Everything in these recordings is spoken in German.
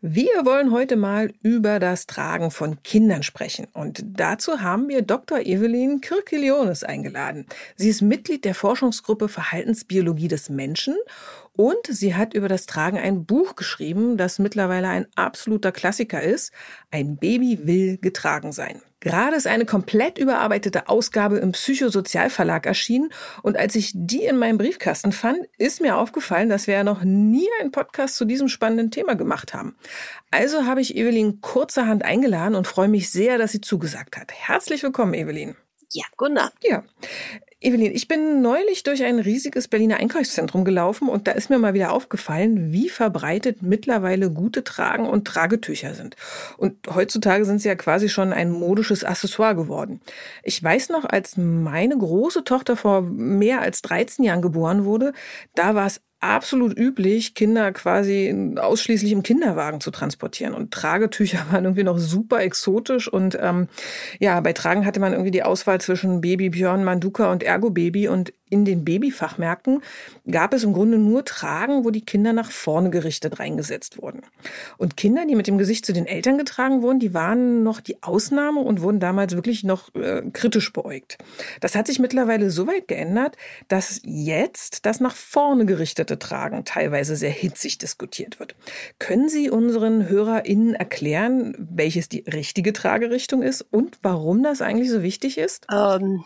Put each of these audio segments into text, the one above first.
Wir wollen heute mal über das Tragen von Kindern sprechen. Und dazu haben wir Dr. Evelyn Kirkilionis eingeladen. Sie ist Mitglied der Forschungsgruppe Verhaltensbiologie des Menschen und sie hat über das Tragen ein Buch geschrieben, das mittlerweile ein absoluter Klassiker ist. Ein Baby will getragen sein. Gerade ist eine komplett überarbeitete Ausgabe im Psychosozialverlag erschienen und als ich die in meinem Briefkasten fand, ist mir aufgefallen, dass wir ja noch nie einen Podcast zu diesem spannenden Thema gemacht haben. Also habe ich Evelyn kurzerhand eingeladen und freue mich sehr, dass sie zugesagt hat. Herzlich willkommen, Evelyn. Ja, Gunnar. Ja. Evelyn, ich bin neulich durch ein riesiges Berliner Einkaufszentrum gelaufen und da ist mir mal wieder aufgefallen, wie verbreitet mittlerweile gute Tragen- und Tragetücher sind. Und heutzutage sind sie ja quasi schon ein modisches Accessoire geworden. Ich weiß noch, als meine große Tochter vor mehr als 13 Jahren geboren wurde, da war es absolut üblich, Kinder quasi ausschließlich im Kinderwagen zu transportieren. Und Tragetücher waren irgendwie noch super exotisch. Und ähm, ja, bei Tragen hatte man irgendwie die Auswahl zwischen Baby Björn, Manduka und Ergo Baby. Und in den Babyfachmärkten gab es im Grunde nur Tragen, wo die Kinder nach vorne gerichtet reingesetzt wurden. Und Kinder, die mit dem Gesicht zu den Eltern getragen wurden, die waren noch die Ausnahme und wurden damals wirklich noch äh, kritisch beäugt. Das hat sich mittlerweile so weit geändert, dass jetzt das nach vorne gerichtete Tragen teilweise sehr hitzig diskutiert wird. Können Sie unseren HörerInnen erklären, welches die richtige Tragerichtung ist und warum das eigentlich so wichtig ist? Ähm,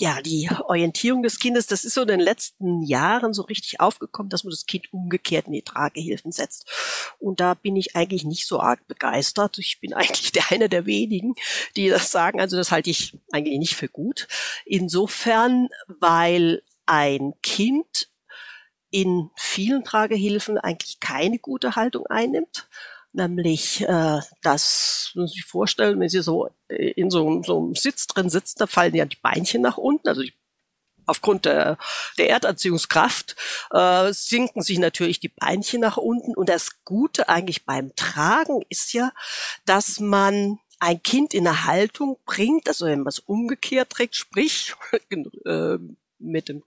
ja, die Orientierung des Kindes, das ist so in den letzten Jahren so richtig aufgekommen, dass man das Kind umgekehrt in die Tragehilfen setzt. Und da bin ich eigentlich nicht so arg begeistert. Ich bin eigentlich der eine der wenigen, die das sagen. Also das halte ich eigentlich nicht für gut. Insofern, weil ein Kind in vielen Tragehilfen eigentlich keine gute Haltung einnimmt nämlich äh, das, müssen Sie sich vorstellen, wenn Sie so äh, in so, so einem Sitz drin sitzen, da fallen ja die Beinchen nach unten, also die aufgrund der, der Erdanziehungskraft äh, sinken sich natürlich die Beinchen nach unten. Und das Gute eigentlich beim Tragen ist ja, dass man ein Kind in eine Haltung bringt, also wenn man es umgekehrt trägt, sprich äh, mit dem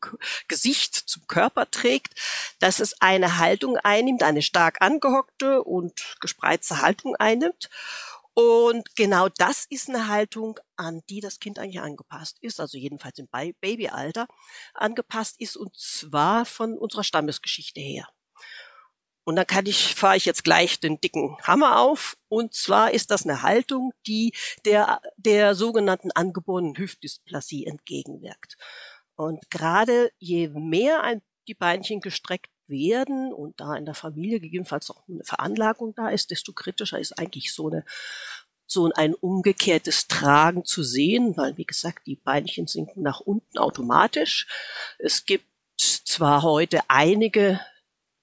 Gesicht zum Körper trägt, dass es eine Haltung einnimmt, eine stark angehockte und gespreizte Haltung einnimmt. Und genau das ist eine Haltung, an die das Kind eigentlich angepasst ist, also jedenfalls im Babyalter angepasst ist, und zwar von unserer Stammesgeschichte her. Und dann kann ich, fahre ich jetzt gleich den dicken Hammer auf. Und zwar ist das eine Haltung, die der, der sogenannten angeborenen Hüftdysplasie entgegenwirkt. Und gerade je mehr ein, die Beinchen gestreckt werden und da in der Familie gegebenenfalls auch eine Veranlagung da ist, desto kritischer ist eigentlich so eine so ein umgekehrtes Tragen zu sehen, weil wie gesagt, die Beinchen sinken nach unten automatisch. Es gibt zwar heute einige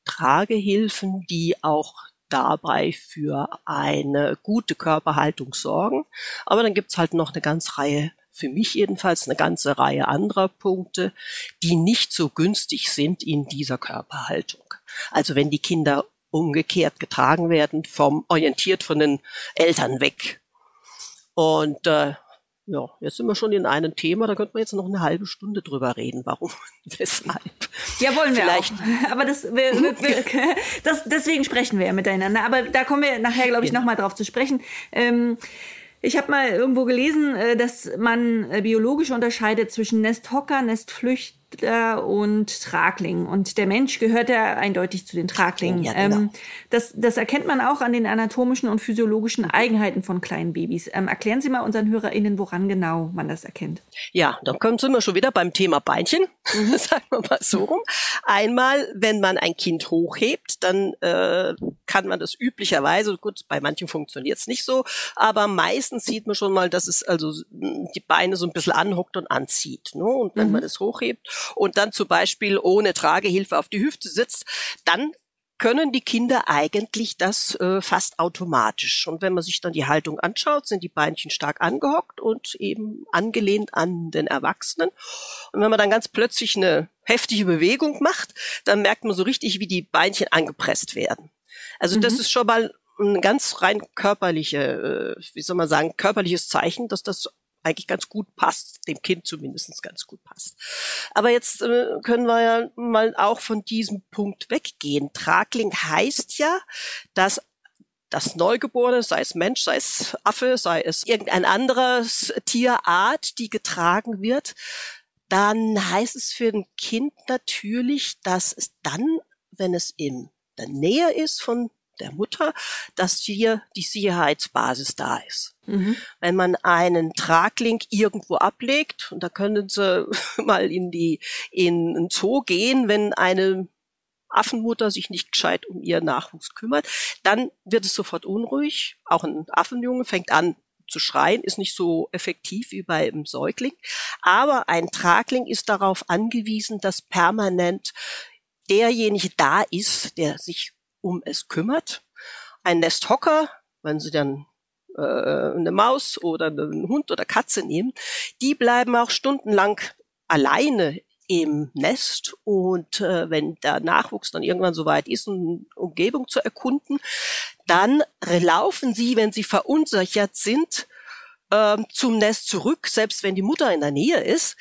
Tragehilfen, die auch dabei für eine gute Körperhaltung sorgen, aber dann gibt's halt noch eine ganz Reihe für mich jedenfalls eine ganze Reihe anderer Punkte, die nicht so günstig sind in dieser Körperhaltung. Also wenn die Kinder umgekehrt getragen werden, vom orientiert von den Eltern weg. Und äh, ja, jetzt sind wir schon in einem Thema, da könnten wir jetzt noch eine halbe Stunde drüber reden, warum, weshalb. Ja, wollen wir Vielleicht. auch. Aber das, wir, wir, das, deswegen sprechen wir ja miteinander. Aber da kommen wir nachher, glaube ich, ja. nochmal drauf zu sprechen. Ähm, ich habe mal irgendwo gelesen, äh, dass man äh, biologisch unterscheidet zwischen Nesthocker, Nestflücht, und Tragling. Und der Mensch gehört ja eindeutig zu den Traglingen. Ja, genau. ähm, das, das erkennt man auch an den anatomischen und physiologischen Eigenheiten von kleinen Babys. Ähm, erklären Sie mal unseren HörerInnen, woran genau man das erkennt. Ja, dann kommen wir schon wieder beim Thema Beinchen. Mhm. Sagen wir mal so rum. Einmal, wenn man ein Kind hochhebt, dann äh, kann man das üblicherweise, gut, bei manchen funktioniert es nicht so, aber meistens sieht man schon mal, dass es also die Beine so ein bisschen anhockt und anzieht. Ne? Und wenn mhm. man das hochhebt und dann zum Beispiel ohne Tragehilfe auf die Hüfte sitzt, dann können die Kinder eigentlich das äh, fast automatisch. Und wenn man sich dann die Haltung anschaut, sind die Beinchen stark angehockt und eben angelehnt an den Erwachsenen. Und wenn man dann ganz plötzlich eine heftige Bewegung macht, dann merkt man so richtig, wie die Beinchen angepresst werden. Also mhm. das ist schon mal ein ganz rein körperliche, äh, wie soll man sagen, körperliches Zeichen, dass das eigentlich ganz gut passt, dem Kind zumindest ganz gut passt. Aber jetzt äh, können wir ja mal auch von diesem Punkt weggehen. Tragling heißt ja, dass das Neugeborene, sei es Mensch, sei es Affe, sei es irgendein anderes Tierart, die getragen wird, dann heißt es für ein Kind natürlich, dass es dann, wenn es in der Nähe ist von der Mutter, dass hier die Sicherheitsbasis da ist. Mhm. Wenn man einen Traglink irgendwo ablegt, und da können Sie mal in die, in ein Zoo gehen, wenn eine Affenmutter sich nicht gescheit um ihren Nachwuchs kümmert, dann wird es sofort unruhig. Auch ein Affenjunge fängt an zu schreien, ist nicht so effektiv wie bei einem Säugling. Aber ein Tragling ist darauf angewiesen, dass permanent derjenige da ist, der sich um es kümmert. Ein Nesthocker, wenn Sie dann äh, eine Maus oder einen Hund oder Katze nehmen, die bleiben auch stundenlang alleine im Nest und äh, wenn der Nachwuchs dann irgendwann soweit ist, um Umgebung zu erkunden, dann laufen sie, wenn sie verunsichert sind, äh, zum Nest zurück, selbst wenn die Mutter in der Nähe ist.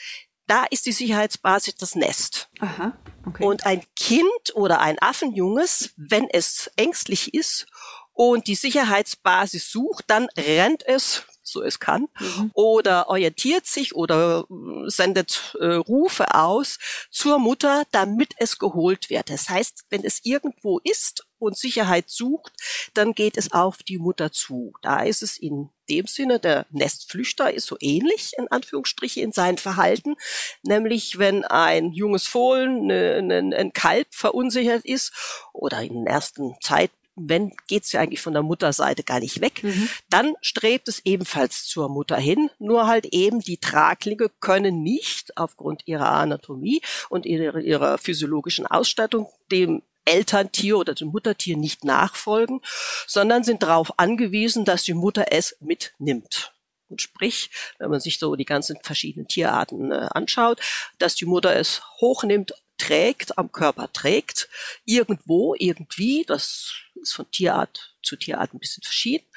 Da ist die Sicherheitsbasis das Nest. Aha. Okay. Und ein Kind oder ein Affenjunges, wenn es ängstlich ist und die Sicherheitsbasis sucht, dann rennt es so es kann, mhm. oder orientiert sich oder äh, sendet äh, Rufe aus zur Mutter, damit es geholt wird. Das heißt, wenn es irgendwo ist und Sicherheit sucht, dann geht es auf die Mutter zu. Da ist es in dem Sinne, der Nestflüchter ist so ähnlich, in Anführungsstriche, in seinem Verhalten. Nämlich, wenn ein junges Fohlen, ne, ne, ein Kalb verunsichert ist oder in der ersten Zeit wenn geht's ja eigentlich von der Mutterseite gar nicht weg, mhm. dann strebt es ebenfalls zur Mutter hin. Nur halt eben die Traglinge können nicht aufgrund ihrer Anatomie und ihrer, ihrer physiologischen Ausstattung dem Elterntier oder dem Muttertier nicht nachfolgen, sondern sind darauf angewiesen, dass die Mutter es mitnimmt. Und sprich, wenn man sich so die ganzen verschiedenen Tierarten äh, anschaut, dass die Mutter es hochnimmt, trägt, am Körper trägt, irgendwo, irgendwie, das ist von Tierart zu Tierart ein bisschen verschieden,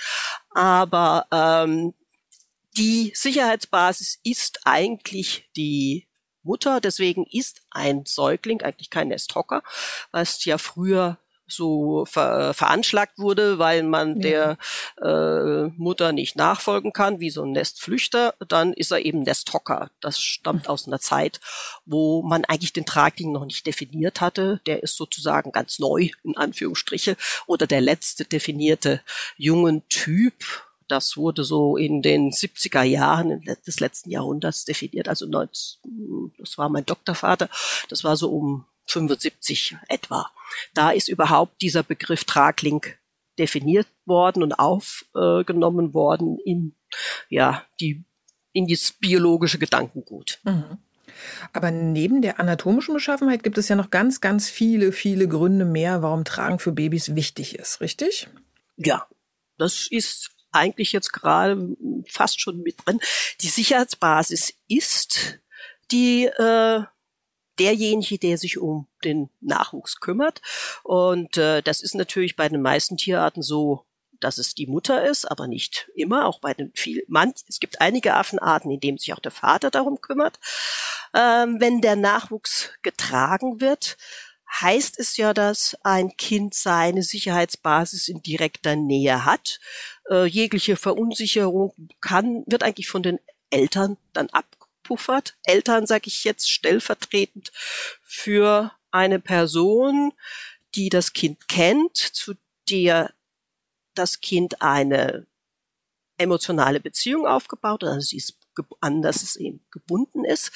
aber ähm, die Sicherheitsbasis ist eigentlich die Mutter, deswegen ist ein Säugling eigentlich kein Nesthocker, was ja früher so ver veranschlagt wurde, weil man ja. der äh, Mutter nicht nachfolgen kann, wie so ein Nestflüchter, dann ist er eben Nesthocker. Das stammt aus einer Zeit, wo man eigentlich den Tragling noch nicht definiert hatte. Der ist sozusagen ganz neu, in Anführungsstriche, oder der letzte definierte jungen Typ. Das wurde so in den 70er Jahren des letzten Jahrhunderts definiert. Also 19, das war mein Doktorvater. Das war so um 75 etwa. Da ist überhaupt dieser Begriff Tragling definiert worden und aufgenommen worden in, ja, die, in das biologische Gedankengut. Mhm. Aber neben der anatomischen Beschaffenheit gibt es ja noch ganz, ganz viele, viele Gründe mehr, warum Tragen für Babys wichtig ist, richtig? Ja, das ist eigentlich jetzt gerade fast schon mit drin. Die Sicherheitsbasis ist die äh, derjenige, der sich um den Nachwuchs kümmert. Und äh, das ist natürlich bei den meisten Tierarten so, dass es die Mutter ist, aber nicht immer, auch bei den viel, man, es gibt einige Affenarten, in denen sich auch der Vater darum kümmert. Ähm, wenn der Nachwuchs getragen wird, heißt es ja, dass ein Kind seine Sicherheitsbasis in direkter Nähe hat. Äh, jegliche Verunsicherung kann, wird eigentlich von den Eltern dann ab abpuffert. Eltern sage ich jetzt stellvertretend für eine Person, die das Kind kennt, zu der das Kind eine emotionale Beziehung aufgebaut hat. Also sie ist an das es eben gebunden ist.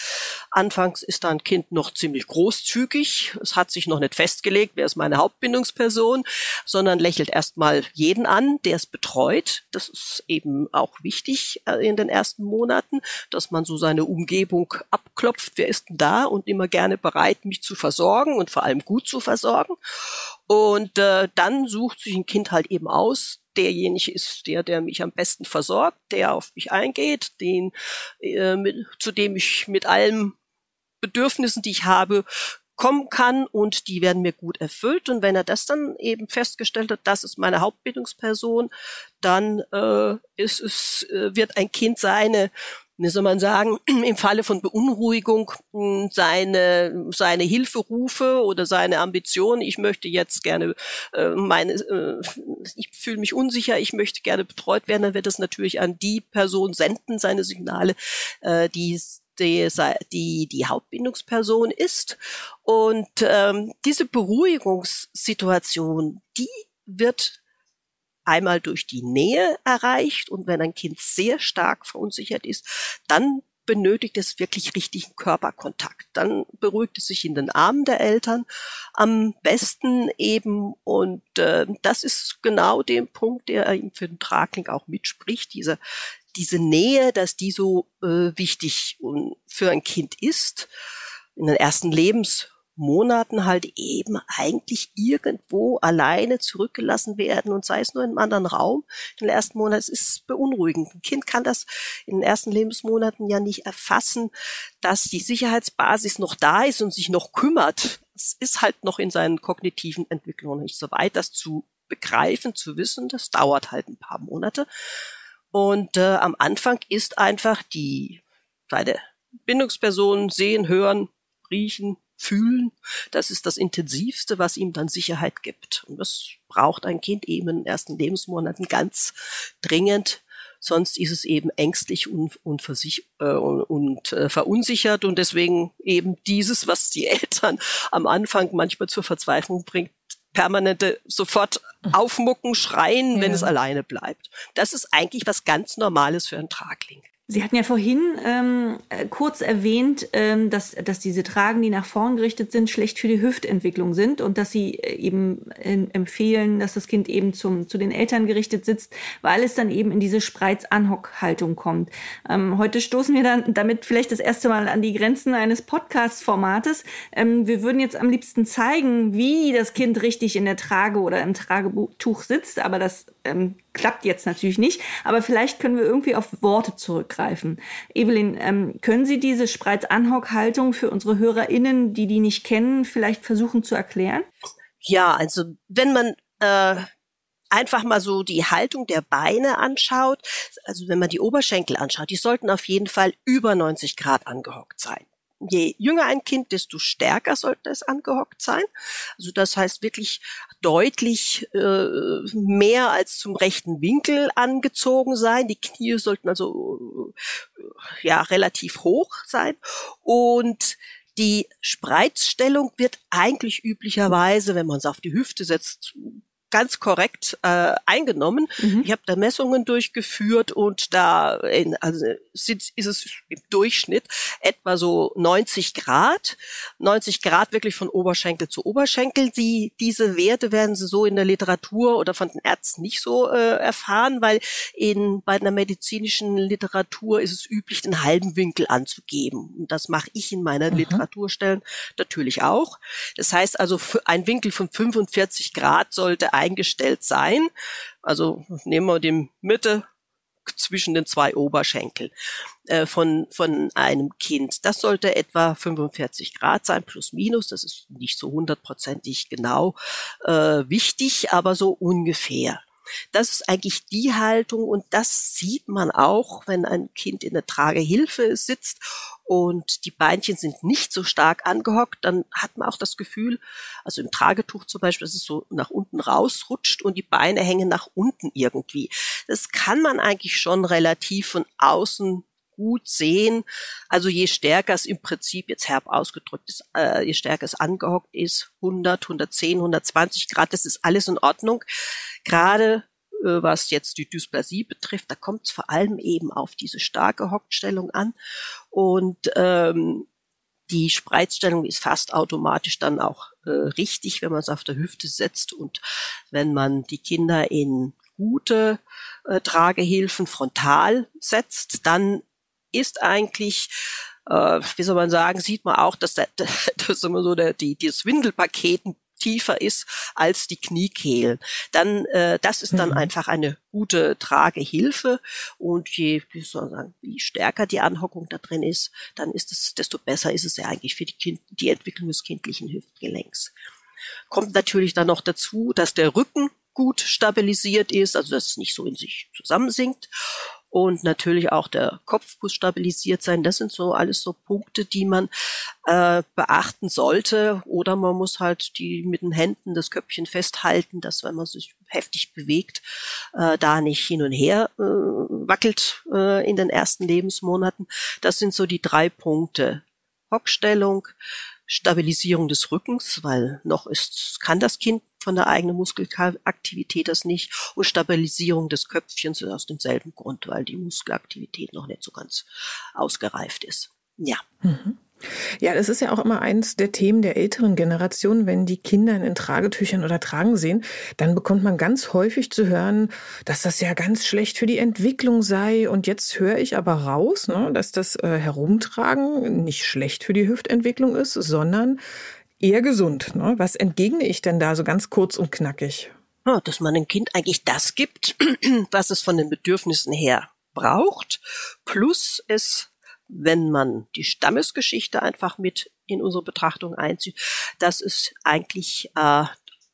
Anfangs ist da ein Kind noch ziemlich großzügig. Es hat sich noch nicht festgelegt, wer ist meine Hauptbindungsperson, sondern lächelt erstmal jeden an, der es betreut. Das ist eben auch wichtig äh, in den ersten Monaten, dass man so seine Umgebung abklopft. Wer ist denn da? Und immer gerne bereit, mich zu versorgen und vor allem gut zu versorgen. Und äh, dann sucht sich ein Kind halt eben aus, derjenige ist, der, der mich am besten versorgt, der auf mich eingeht, den, äh, mit, zu dem ich mit allen Bedürfnissen, die ich habe, kommen kann und die werden mir gut erfüllt. Und wenn er das dann eben festgestellt hat, das ist meine Hauptbildungsperson, dann äh, ist es, äh, wird ein Kind seine wie soll man sagen, im Falle von Beunruhigung hm, seine, seine Hilferufe oder seine Ambition, ich möchte jetzt gerne äh, meine, äh, ich fühle mich unsicher, ich möchte gerne betreut werden, dann wird es natürlich an die Person senden, seine Signale, äh, die die, die, die Hauptbindungsperson ist. Und ähm, diese Beruhigungssituation, die wird einmal durch die Nähe erreicht und wenn ein Kind sehr stark verunsichert ist, dann benötigt es wirklich richtigen Körperkontakt. Dann beruhigt es sich in den Armen der Eltern am besten eben und äh, das ist genau der Punkt, der ihm für den Tragling auch mitspricht, diese diese Nähe, dass die so äh, wichtig für ein Kind ist in den ersten Lebens Monaten halt eben eigentlich irgendwo alleine zurückgelassen werden und sei es nur in einem anderen Raum. In den ersten Monaten es ist beunruhigend. Ein Kind kann das in den ersten Lebensmonaten ja nicht erfassen, dass die Sicherheitsbasis noch da ist und sich noch kümmert. Es ist halt noch in seinen kognitiven Entwicklungen nicht so weit, das zu begreifen, zu wissen. Das dauert halt ein paar Monate. Und äh, am Anfang ist einfach die beide Bindungspersonen sehen, hören, riechen, fühlen. Das ist das Intensivste, was ihm dann Sicherheit gibt. Und das braucht ein Kind eben in den ersten Lebensmonaten ganz dringend. Sonst ist es eben ängstlich und, und, äh, und, äh, verunsichert und deswegen eben dieses, was die Eltern am Anfang manchmal zur Verzweiflung bringt, permanente sofort aufmucken, schreien, ja. wenn es alleine bleibt. Das ist eigentlich was ganz Normales für einen Tragling. Sie hatten ja vorhin ähm, äh, kurz erwähnt, ähm, dass, dass diese Tragen, die nach vorn gerichtet sind, schlecht für die Hüftentwicklung sind und dass Sie äh, eben äh, empfehlen, dass das Kind eben zum, zu den Eltern gerichtet sitzt, weil es dann eben in diese Spreiz-Anhock-Haltung kommt. Ähm, heute stoßen wir dann damit vielleicht das erste Mal an die Grenzen eines Podcast-Formates. Ähm, wir würden jetzt am liebsten zeigen, wie das Kind richtig in der Trage oder im Tragetuch sitzt, aber das ähm, klappt jetzt natürlich nicht, aber vielleicht können wir irgendwie auf Worte zurückgreifen. Evelyn, ähm, können Sie diese Spreiz-Anhock-Haltung für unsere HörerInnen, die die nicht kennen, vielleicht versuchen zu erklären? Ja, also wenn man äh, einfach mal so die Haltung der Beine anschaut, also wenn man die Oberschenkel anschaut, die sollten auf jeden Fall über 90 Grad angehockt sein je jünger ein Kind, desto stärker sollte es angehockt sein. Also das heißt wirklich deutlich äh, mehr als zum rechten Winkel angezogen sein. Die Knie sollten also äh, ja relativ hoch sein und die Spreizstellung wird eigentlich üblicherweise, wenn man es auf die Hüfte setzt, ganz korrekt äh, eingenommen. Mhm. Ich habe da Messungen durchgeführt und da in, also ist, ist es im Durchschnitt etwa so 90 Grad. 90 Grad wirklich von Oberschenkel zu Oberschenkel. Die, diese Werte werden Sie so in der Literatur oder von den Ärzten nicht so äh, erfahren, weil in, bei einer medizinischen Literatur ist es üblich, den halben Winkel anzugeben. Und das mache ich in meiner mhm. Literaturstellen natürlich auch. Das heißt also, ein Winkel von 45 Grad sollte eingestellt sein. Also nehmen wir die Mitte zwischen den zwei Oberschenkeln äh, von, von einem Kind. Das sollte etwa 45 Grad sein, plus minus. Das ist nicht so hundertprozentig genau äh, wichtig, aber so ungefähr. Das ist eigentlich die Haltung und das sieht man auch, wenn ein Kind in der Tragehilfe sitzt und die Beinchen sind nicht so stark angehockt, dann hat man auch das Gefühl, also im Tragetuch zum Beispiel, dass es so nach unten rausrutscht und die Beine hängen nach unten irgendwie. Das kann man eigentlich schon relativ von außen gut sehen. Also je stärker es im Prinzip jetzt herb ausgedrückt ist, äh, je stärker es angehockt ist, 100, 110, 120 Grad, das ist alles in Ordnung. Gerade was jetzt die Dysplasie betrifft, da kommt es vor allem eben auf diese starke Hockstellung an. Und ähm, die Spreizstellung ist fast automatisch dann auch äh, richtig, wenn man es auf der Hüfte setzt und wenn man die Kinder in gute äh, Tragehilfen frontal setzt, dann ist eigentlich äh, wie soll man sagen, sieht man auch, dass, der, dass immer so der, die, das Windelpaket tiefer ist als die Kniekehlen. Dann, äh, das ist dann mhm. einfach eine gute Tragehilfe und je, wie soll man sagen, wie stärker die Anhockung da drin ist, dann ist es, desto besser ist es ja eigentlich für die, kind, die Entwicklung des kindlichen Hüftgelenks. Kommt natürlich dann noch dazu, dass der Rücken gut stabilisiert ist, also dass es nicht so in sich zusammensinkt und natürlich auch der Kopf muss stabilisiert sein. Das sind so alles so Punkte, die man äh, beachten sollte. Oder man muss halt die mit den Händen das Köpfchen festhalten, dass wenn man sich heftig bewegt, äh, da nicht hin und her äh, wackelt äh, in den ersten Lebensmonaten. Das sind so die drei Punkte. Hockstellung, Stabilisierung des Rückens, weil noch ist, kann das Kind von der eigenen Muskelaktivität das nicht und Stabilisierung des Köpfchens aus demselben Grund, weil die Muskelaktivität noch nicht so ganz ausgereift ist. Ja. Mhm. Ja, das ist ja auch immer eins der Themen der älteren Generation. Wenn die Kinder in Tragetüchern oder Tragen sehen, dann bekommt man ganz häufig zu hören, dass das ja ganz schlecht für die Entwicklung sei. Und jetzt höre ich aber raus, ne, dass das äh, Herumtragen nicht schlecht für die Hüftentwicklung ist, sondern eher gesund. Ne? Was entgegne ich denn da so ganz kurz und knackig? Ja, dass man dem Kind eigentlich das gibt, was es von den Bedürfnissen her braucht, plus es, wenn man die Stammesgeschichte einfach mit in unsere Betrachtung einzieht, dass es eigentlich äh,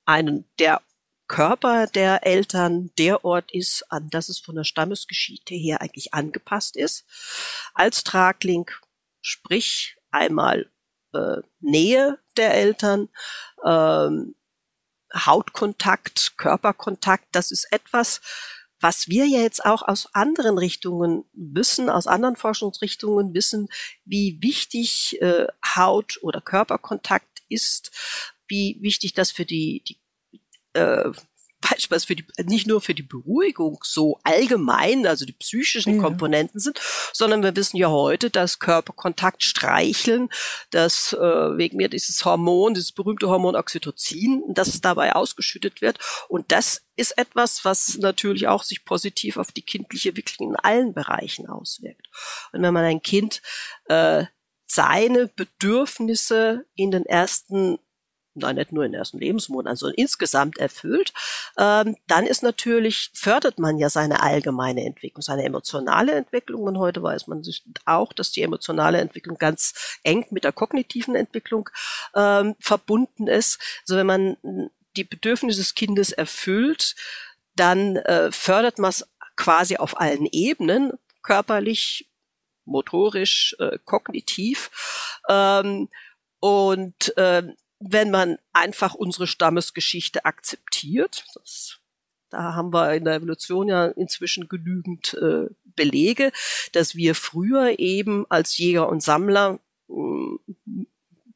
einen der Körper der Eltern der Ort ist, an das es von der Stammesgeschichte her eigentlich angepasst ist. Als Tragling, sprich einmal äh, Nähe der Eltern, ähm, Hautkontakt, Körperkontakt, das ist etwas, was wir ja jetzt auch aus anderen Richtungen wissen, aus anderen Forschungsrichtungen wissen, wie wichtig äh, Haut- oder Körperkontakt ist, wie wichtig das für die, die äh, beispielsweise für die, nicht nur für die Beruhigung so allgemein, also die psychischen ja. Komponenten sind, sondern wir wissen ja heute, dass Körperkontakt, Streicheln, dass äh, wegen mir dieses Hormon, dieses berühmte Hormon Oxytocin, dass es dabei ausgeschüttet wird. Und das ist etwas, was natürlich auch sich positiv auf die kindliche Entwicklung in allen Bereichen auswirkt. Und wenn man ein Kind äh, seine Bedürfnisse in den ersten nein, nicht nur in den ersten Lebensmonaten, sondern insgesamt erfüllt, ähm, dann ist natürlich, fördert man ja seine allgemeine Entwicklung, seine emotionale Entwicklung. Und heute weiß man sich auch, dass die emotionale Entwicklung ganz eng mit der kognitiven Entwicklung ähm, verbunden ist. Also wenn man die Bedürfnisse des Kindes erfüllt, dann äh, fördert man es quasi auf allen Ebenen, körperlich, motorisch, äh, kognitiv. Ähm, und äh, wenn man einfach unsere Stammesgeschichte akzeptiert, das, da haben wir in der Evolution ja inzwischen genügend äh, Belege, dass wir früher eben als Jäger und Sammler äh,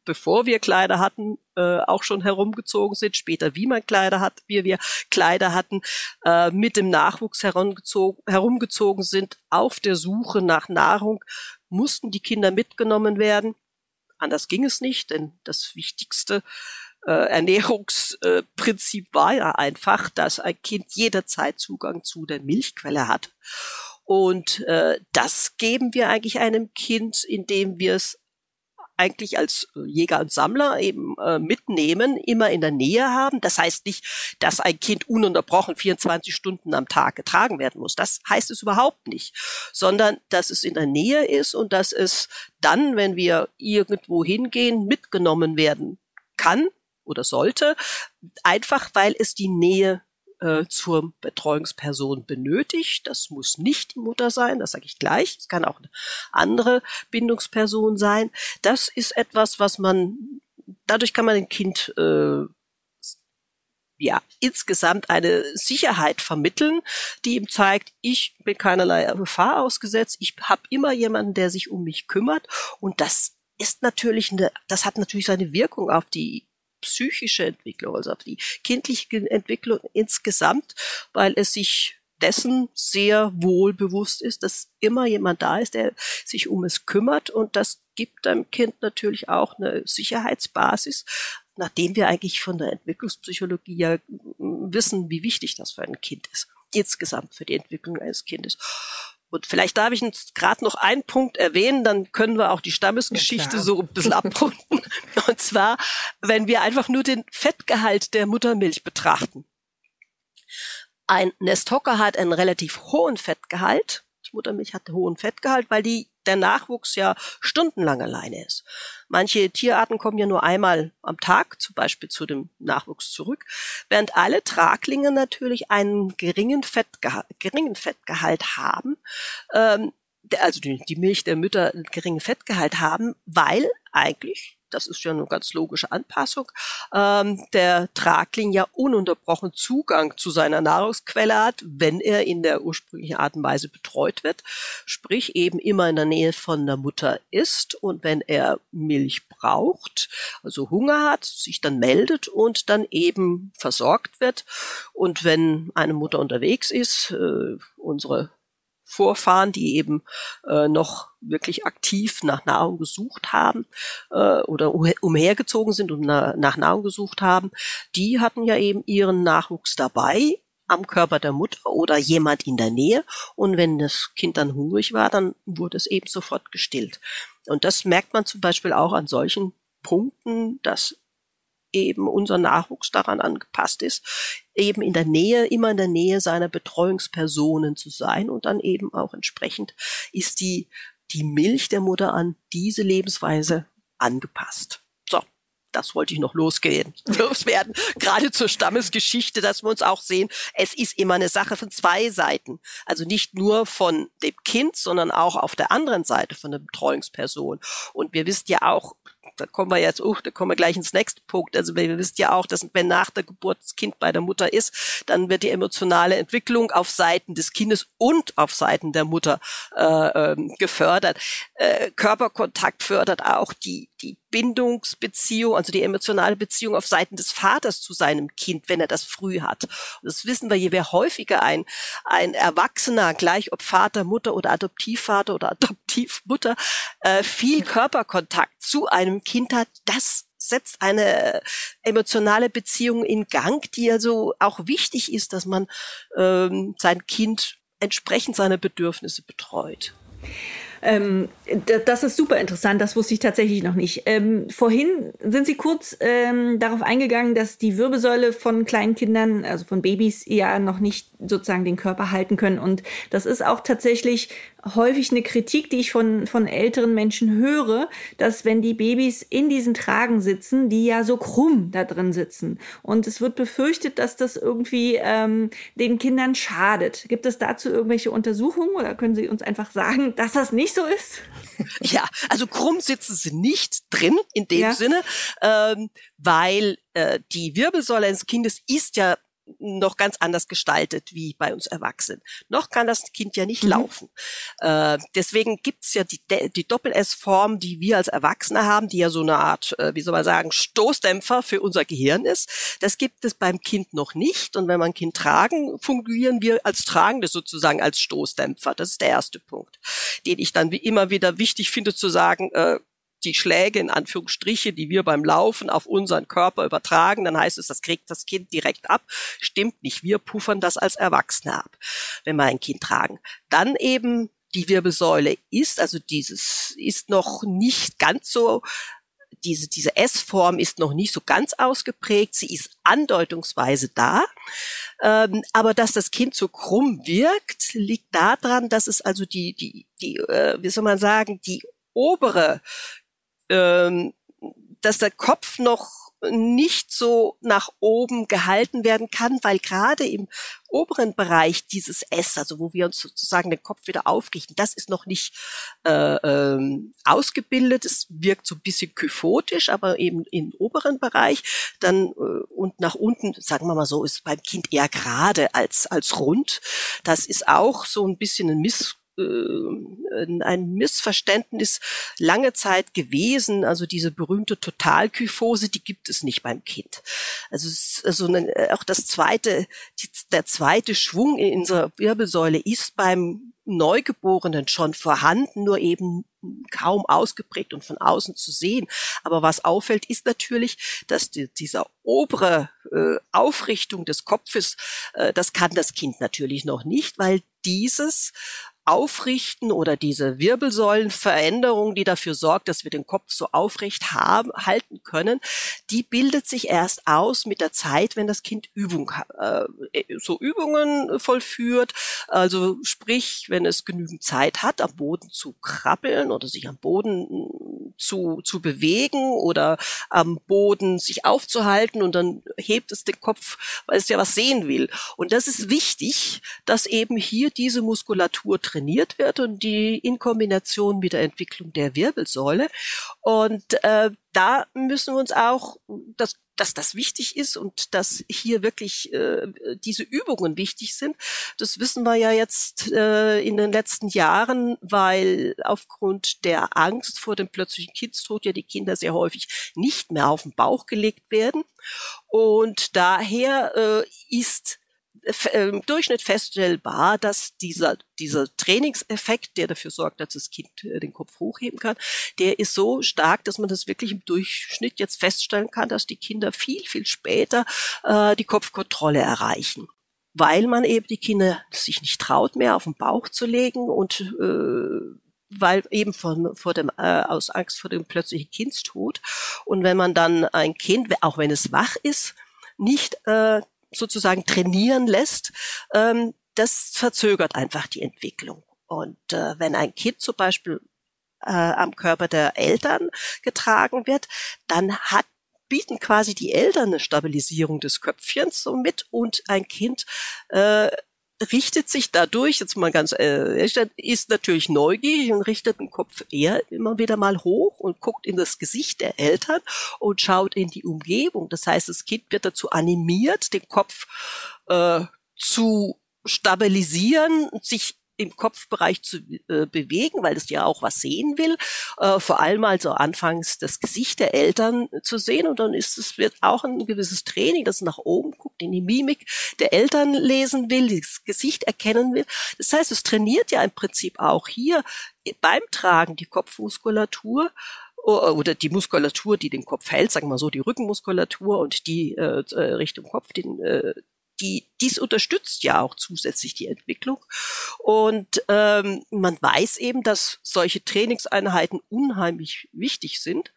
bevor wir Kleider hatten, äh, auch schon herumgezogen sind, später wie man Kleider hat, wie wir Kleider hatten, äh, mit dem Nachwuchs herumgezogen sind, auf der Suche nach Nahrung, mussten die Kinder mitgenommen werden. Anders ging es nicht, denn das wichtigste äh, Ernährungsprinzip war ja einfach, dass ein Kind jederzeit Zugang zu der Milchquelle hat. Und äh, das geben wir eigentlich einem Kind, indem wir es eigentlich als Jäger und Sammler eben äh, mitnehmen, immer in der Nähe haben. Das heißt nicht, dass ein Kind ununterbrochen 24 Stunden am Tag getragen werden muss. Das heißt es überhaupt nicht, sondern dass es in der Nähe ist und dass es dann, wenn wir irgendwo hingehen, mitgenommen werden kann oder sollte, einfach weil es die Nähe äh, zur Betreuungsperson benötigt. Das muss nicht die Mutter sein, das sage ich gleich. Es kann auch eine andere Bindungsperson sein. Das ist etwas, was man, dadurch kann man dem Kind äh, ja, insgesamt eine Sicherheit vermitteln, die ihm zeigt, ich bin keinerlei Gefahr ausgesetzt, ich habe immer jemanden, der sich um mich kümmert und das ist natürlich eine, das hat natürlich seine Wirkung auf die psychische Entwicklung, also auf die kindliche Entwicklung insgesamt, weil es sich dessen sehr wohl bewusst ist, dass immer jemand da ist, der sich um es kümmert und das gibt einem Kind natürlich auch eine Sicherheitsbasis, nachdem wir eigentlich von der Entwicklungspsychologie ja wissen, wie wichtig das für ein Kind ist, insgesamt für die Entwicklung eines Kindes. Und vielleicht darf ich gerade noch einen Punkt erwähnen, dann können wir auch die Stammesgeschichte ja, so ein bisschen abrunden. Und zwar, wenn wir einfach nur den Fettgehalt der Muttermilch betrachten. Ein Nesthocker hat einen relativ hohen Fettgehalt. Die Muttermilch hat einen hohen Fettgehalt, weil die der Nachwuchs ja stundenlang alleine ist. Manche Tierarten kommen ja nur einmal am Tag, zum Beispiel zu dem Nachwuchs zurück, während alle Traglinge natürlich einen geringen Fettgehalt, geringen Fettgehalt haben, ähm, also die, die Milch der Mütter einen geringen Fettgehalt haben, weil eigentlich das ist ja eine ganz logische Anpassung, ähm, der Tragling ja ununterbrochen Zugang zu seiner Nahrungsquelle hat, wenn er in der ursprünglichen Art und Weise betreut wird, sprich eben immer in der Nähe von der Mutter ist und wenn er Milch braucht, also Hunger hat, sich dann meldet und dann eben versorgt wird. Und wenn eine Mutter unterwegs ist, äh, unsere Vorfahren, die eben äh, noch wirklich aktiv nach Nahrung gesucht haben äh, oder umhergezogen sind und na, nach Nahrung gesucht haben, die hatten ja eben ihren Nachwuchs dabei am Körper der Mutter oder jemand in der Nähe. Und wenn das Kind dann hungrig war, dann wurde es eben sofort gestillt. Und das merkt man zum Beispiel auch an solchen Punkten, dass eben unser Nachwuchs daran angepasst ist, eben in der Nähe, immer in der Nähe seiner Betreuungspersonen zu sein und dann eben auch entsprechend ist die, die Milch der Mutter an diese Lebensweise angepasst. So. Das wollte ich noch losgehen, loswerden. Gerade zur Stammesgeschichte, dass wir uns auch sehen, es ist immer eine Sache von zwei Seiten. Also nicht nur von dem Kind, sondern auch auf der anderen Seite von der Betreuungsperson. Und wir wissen ja auch, da kommen wir jetzt, uh, da kommen wir gleich ins nächste Punkt. Also wir wissen ja auch, dass wenn nach der Geburt das Kind bei der Mutter ist, dann wird die emotionale Entwicklung auf Seiten des Kindes und auf Seiten der Mutter äh, ähm, gefördert. Äh, Körperkontakt fördert auch die, die Bindungsbeziehung, also die emotionale Beziehung auf Seiten des Vaters zu seinem Kind, wenn er das früh hat. Und das wissen wir, je mehr häufiger ein, ein Erwachsener, gleich ob Vater, Mutter oder Adoptivvater oder Adoptivmutter, äh, viel Körperkontakt zu einem Kind hat, das setzt eine emotionale Beziehung in Gang, die also auch wichtig ist, dass man ähm, sein Kind entsprechend seine Bedürfnisse betreut. Ähm, das ist super interessant, das wusste ich tatsächlich noch nicht. Ähm, vorhin sind Sie kurz ähm, darauf eingegangen, dass die Wirbelsäule von kleinen Kindern, also von Babys, ja noch nicht sozusagen den Körper halten können. Und das ist auch tatsächlich häufig eine Kritik, die ich von, von älteren Menschen höre, dass wenn die Babys in diesen Tragen sitzen, die ja so krumm da drin sitzen. Und es wird befürchtet, dass das irgendwie ähm, den Kindern schadet. Gibt es dazu irgendwelche Untersuchungen oder können Sie uns einfach sagen, dass das nicht so ist? Ja, also krumm sitzen sie nicht drin in dem ja. Sinne, ähm, weil äh, die Wirbelsäule eines Kindes ist ja noch ganz anders gestaltet wie bei uns Erwachsenen. Noch kann das Kind ja nicht mhm. laufen. Äh, deswegen gibt's ja die, die Doppel-S-Form, die wir als Erwachsene haben, die ja so eine Art, äh, wie soll man sagen, Stoßdämpfer für unser Gehirn ist. Das gibt es beim Kind noch nicht. Und wenn wir ein Kind tragen, fungieren wir als Tragende sozusagen als Stoßdämpfer. Das ist der erste Punkt, den ich dann wie immer wieder wichtig finde zu sagen, äh, die Schläge in Anführungsstriche, die wir beim Laufen auf unseren Körper übertragen, dann heißt es, das kriegt das Kind direkt ab. Stimmt nicht. Wir puffern das als Erwachsene ab, wenn wir ein Kind tragen. Dann eben die Wirbelsäule ist, also dieses ist noch nicht ganz so diese, diese S-Form ist noch nicht so ganz ausgeprägt. Sie ist andeutungsweise da. Ähm, aber dass das Kind so krumm wirkt, liegt daran, dass es also die, die, die, äh, wie soll man sagen, die obere ähm, dass der Kopf noch nicht so nach oben gehalten werden kann, weil gerade im oberen Bereich dieses S, also wo wir uns sozusagen den Kopf wieder aufrichten, das ist noch nicht äh, ähm, ausgebildet. Es wirkt so ein bisschen kyphotisch, aber eben im oberen Bereich. Dann äh, und nach unten, sagen wir mal so, ist beim Kind eher gerade als als rund. Das ist auch so ein bisschen ein Miss ein Missverständnis lange Zeit gewesen. Also diese berühmte Totalkyphose, die gibt es nicht beim Kind. Also, also auch das zweite, die, der zweite Schwung in unserer Wirbelsäule ist beim Neugeborenen schon vorhanden, nur eben kaum ausgeprägt und von außen zu sehen. Aber was auffällt, ist natürlich, dass die, dieser obere äh, Aufrichtung des Kopfes, äh, das kann das Kind natürlich noch nicht, weil dieses Aufrichten oder diese Wirbelsäulenveränderung, die dafür sorgt, dass wir den Kopf so aufrecht haben, halten können, die bildet sich erst aus mit der Zeit, wenn das Kind Übung, äh, so Übungen vollführt. Also sprich, wenn es genügend Zeit hat, am Boden zu krabbeln oder sich am Boden zu, zu bewegen oder am Boden sich aufzuhalten und dann hebt es den Kopf, weil es ja was sehen will. Und das ist wichtig, dass eben hier diese Muskulatur trainiert wird und die in Kombination mit der Entwicklung der Wirbelsäule. Und äh, da müssen wir uns auch, das dass das wichtig ist und dass hier wirklich äh, diese Übungen wichtig sind. Das wissen wir ja jetzt äh, in den letzten Jahren, weil aufgrund der Angst vor dem plötzlichen Kindstod ja die Kinder sehr häufig nicht mehr auf den Bauch gelegt werden. Und daher äh, ist im Durchschnitt feststellbar, dass dieser, dieser Trainingseffekt, der dafür sorgt, dass das Kind äh, den Kopf hochheben kann, der ist so stark, dass man das wirklich im Durchschnitt jetzt feststellen kann, dass die Kinder viel, viel später äh, die Kopfkontrolle erreichen weil man eben die Kinder sich nicht traut, mehr auf den Bauch zu legen und äh, weil eben von, vor dem, äh, aus Angst vor dem plötzlichen Kindstod. Und wenn man dann ein Kind, auch wenn es wach ist, nicht äh, sozusagen trainieren lässt, ähm, das verzögert einfach die Entwicklung. Und äh, wenn ein Kind zum Beispiel äh, am Körper der Eltern getragen wird, dann hat bieten quasi die Eltern eine Stabilisierung des Köpfchens so mit und ein Kind äh, richtet sich dadurch, jetzt mal ganz äh, ist natürlich neugierig und richtet den Kopf eher immer wieder mal hoch und guckt in das Gesicht der Eltern und schaut in die Umgebung. Das heißt, das Kind wird dazu animiert, den Kopf äh, zu stabilisieren, sich im Kopfbereich zu äh, bewegen, weil es ja auch was sehen will. Äh, vor allem also anfangs das Gesicht der Eltern zu sehen und dann ist es wird auch ein gewisses Training, das nach oben guckt, in die Mimik der Eltern lesen will, das Gesicht erkennen will. Das heißt, es trainiert ja im Prinzip auch hier beim Tragen die Kopfmuskulatur oder die Muskulatur, die den Kopf hält, sagen wir mal so, die Rückenmuskulatur und die äh, äh Richtung Kopf, den, äh, die, dies unterstützt ja auch zusätzlich die Entwicklung. Und ähm, man weiß eben, dass solche Trainingseinheiten unheimlich wichtig sind.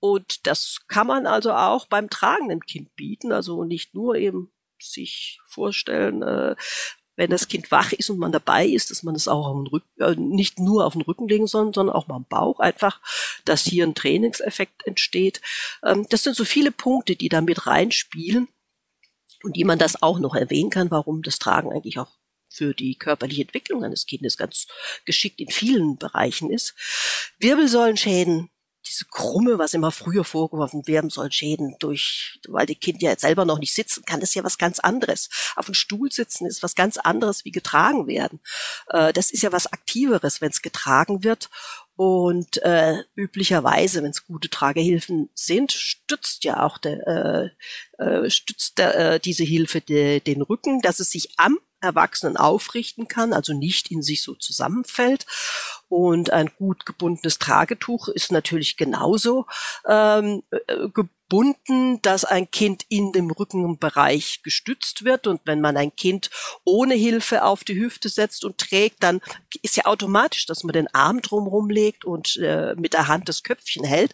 Und das kann man also auch beim tragenden Kind bieten. Also nicht nur eben sich vorstellen, äh, wenn das Kind wach ist und man dabei ist, dass man es auch auf den Rücken, äh, nicht nur auf den Rücken legen soll, sondern auch mal am Bauch, einfach, dass hier ein Trainingseffekt entsteht. Ähm, das sind so viele Punkte, die da mit reinspielen und die man das auch noch erwähnen kann, warum das Tragen eigentlich auch für die körperliche Entwicklung eines Kindes ganz geschickt in vielen Bereichen ist. Wirbelsäulenschäden, diese Krumme, was immer früher vorgeworfen werden soll, Schäden durch, weil die Kind ja jetzt selber noch nicht sitzen kann, das ist ja was ganz anderes. Auf dem Stuhl sitzen ist was ganz anderes wie getragen werden. Äh, das ist ja was Aktiveres, wenn es getragen wird. Und äh, üblicherweise, wenn es gute Tragehilfen sind, stützt ja auch der, äh, äh, stützt der, äh, diese Hilfe de, den Rücken, dass es sich am Erwachsenen aufrichten kann, also nicht in sich so zusammenfällt. Und ein gut gebundenes Tragetuch ist natürlich genauso ähm, äh, gebunden, dass ein Kind in dem Rückenbereich gestützt wird. Und wenn man ein Kind ohne Hilfe auf die Hüfte setzt und trägt, dann ist ja automatisch, dass man den Arm drumherum legt und äh, mit der Hand das Köpfchen hält.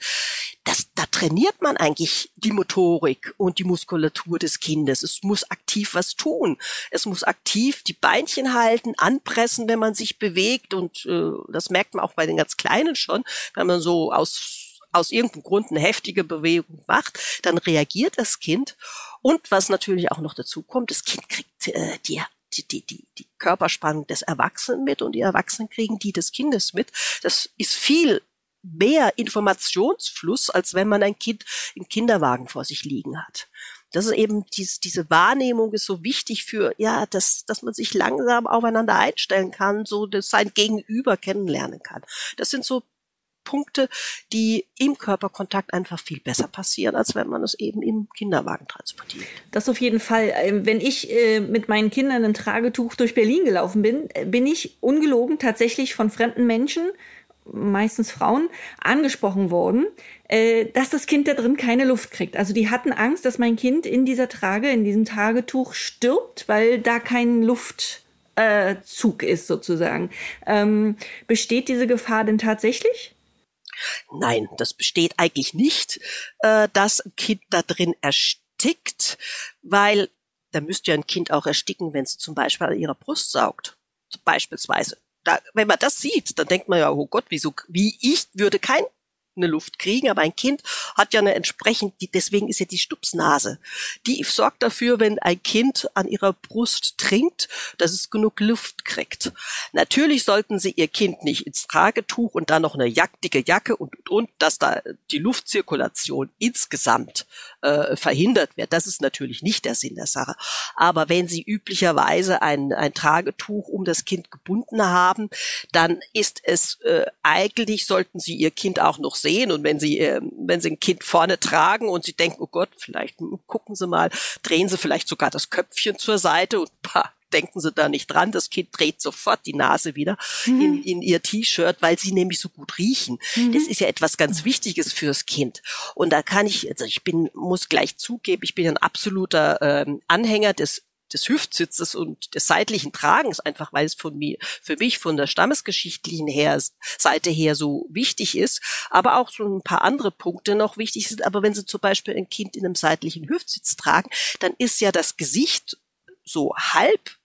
Das, da trainiert man eigentlich die Motorik und die Muskulatur des Kindes. Es muss aktiv was tun. Es muss aktiv die Beinchen halten, anpressen, wenn man sich bewegt. Und äh, das merkt man auch bei den ganz Kleinen schon, wenn man so aus aus irgendeinem Grund eine heftige Bewegung macht, dann reagiert das Kind. Und was natürlich auch noch dazu kommt, das Kind kriegt äh, die die, die, die, Körperspannung des Erwachsenen mit und die Erwachsenen kriegen die des Kindes mit. Das ist viel mehr Informationsfluss, als wenn man ein Kind im Kinderwagen vor sich liegen hat. Das ist eben dies, diese Wahrnehmung ist so wichtig für, ja, dass, dass man sich langsam aufeinander einstellen kann, so dass sein Gegenüber kennenlernen kann. Das sind so Punkte, die im Körperkontakt einfach viel besser passieren, als wenn man es eben im Kinderwagen transportiert. Das auf jeden Fall. Ähm, wenn ich äh, mit meinen Kindern ein Tragetuch durch Berlin gelaufen bin, äh, bin ich ungelogen tatsächlich von fremden Menschen, meistens Frauen, angesprochen worden, äh, dass das Kind da drin keine Luft kriegt. Also die hatten Angst, dass mein Kind in dieser Trage, in diesem Tagetuch stirbt, weil da kein Luftzug ist sozusagen. Ähm, besteht diese Gefahr denn tatsächlich? Nein, das besteht eigentlich nicht, äh, dass ein Kind da drin erstickt, weil da müsste ja ein Kind auch ersticken, wenn es zum Beispiel an ihrer Brust saugt. Beispielsweise. Da, wenn man das sieht, dann denkt man ja, oh Gott, wieso, wie ich würde kein eine Luft kriegen, aber ein Kind hat ja eine entsprechend, deswegen ist ja die Stupsnase. Die sorgt dafür, wenn ein Kind an ihrer Brust trinkt, dass es genug Luft kriegt. Natürlich sollten sie ihr Kind nicht ins Tragetuch und dann noch eine Jack, dicke Jacke und, und, und, dass da die Luftzirkulation insgesamt äh, verhindert wird. Das ist natürlich nicht der Sinn der Sache. Aber wenn sie üblicherweise ein, ein Tragetuch um das Kind gebunden haben, dann ist es äh, eigentlich, sollten sie ihr Kind auch noch sehen. Und wenn Sie, äh, wenn Sie ein Kind vorne tragen und Sie denken, oh Gott, vielleicht gucken Sie mal, drehen Sie vielleicht sogar das Köpfchen zur Seite und pah, denken Sie da nicht dran. Das Kind dreht sofort die Nase wieder mhm. in, in ihr T-Shirt, weil sie nämlich so gut riechen. Mhm. Das ist ja etwas ganz Wichtiges fürs Kind. Und da kann ich, also ich bin, muss gleich zugeben, ich bin ein absoluter ähm, Anhänger des des Hüftsitzes und des seitlichen Tragens, einfach weil es von mir, für mich von der stammesgeschichtlichen her, Seite her so wichtig ist, aber auch so ein paar andere Punkte noch wichtig sind. Aber wenn Sie zum Beispiel ein Kind in einem seitlichen Hüftsitz tragen, dann ist ja das Gesicht so halb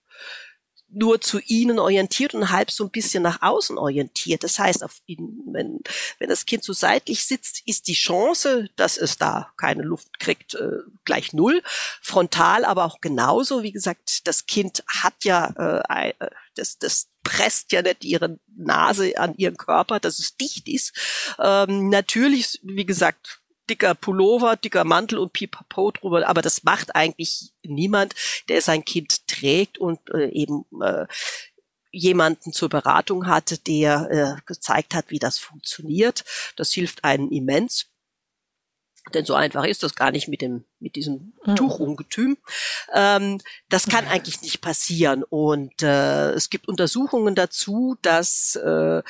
nur zu ihnen orientiert und halb so ein bisschen nach außen orientiert. Das heißt, ihn, wenn, wenn das Kind so seitlich sitzt, ist die Chance, dass es da keine Luft kriegt, äh, gleich null. Frontal aber auch genauso. Wie gesagt, das Kind hat ja, äh, äh das, das presst ja nicht ihre Nase an ihren Körper, dass es dicht ist. Ähm, natürlich, wie gesagt, dicker Pullover, dicker Mantel und Pipapo drüber, aber das macht eigentlich niemand, der sein Kind trägt und äh, eben äh, jemanden zur Beratung hatte, der äh, gezeigt hat, wie das funktioniert. Das hilft einem immens. Denn so einfach ist das gar nicht mit dem mit diesem mhm. Tuchungetüm. Ähm, das kann eigentlich nicht passieren. Und äh, es gibt Untersuchungen dazu, dass äh,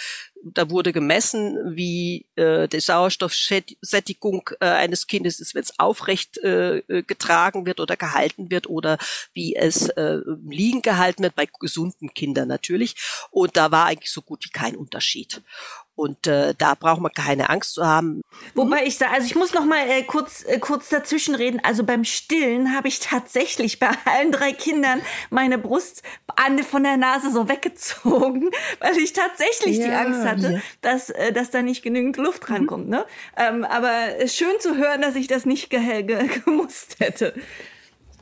da wurde gemessen, wie äh, die Sauerstoffsättigung äh, eines Kindes ist, wenn es aufrecht äh, äh, getragen wird oder gehalten wird oder wie es äh, liegen gehalten wird bei gesunden Kindern natürlich. Und da war eigentlich so gut wie kein Unterschied. Und äh, da braucht man keine Angst zu haben. Wobei ich sage, also ich muss noch mal äh, kurz äh, kurz dazwischen reden. Also beim Stillen habe ich tatsächlich bei allen drei Kindern meine Brust an, von der Nase so weggezogen, weil ich tatsächlich ja, die Angst hatte, ja. dass äh, dass da nicht genügend Luft mhm. rankommt. Mhm. Ne? Ähm, aber schön zu hören, dass ich das nicht ge ge gemusst hätte.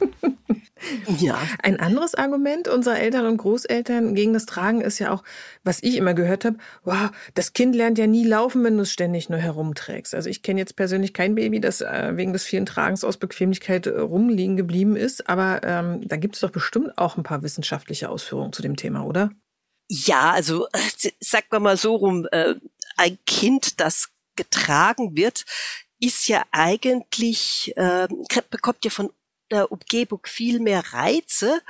Ja. Ein anderes Argument unserer Eltern und Großeltern gegen das Tragen ist ja auch, was ich immer gehört habe, wow, das Kind lernt ja nie laufen, wenn du es ständig nur herumträgst. Also ich kenne jetzt persönlich kein Baby, das äh, wegen des vielen Tragens aus Bequemlichkeit äh, rumliegen geblieben ist, aber ähm, da gibt es doch bestimmt auch ein paar wissenschaftliche Ausführungen zu dem Thema, oder? Ja, also äh, sagen wir mal so rum, äh, ein Kind, das getragen wird, ist ja eigentlich, äh, bekommt ja von der Umgebung viel mehr Reize,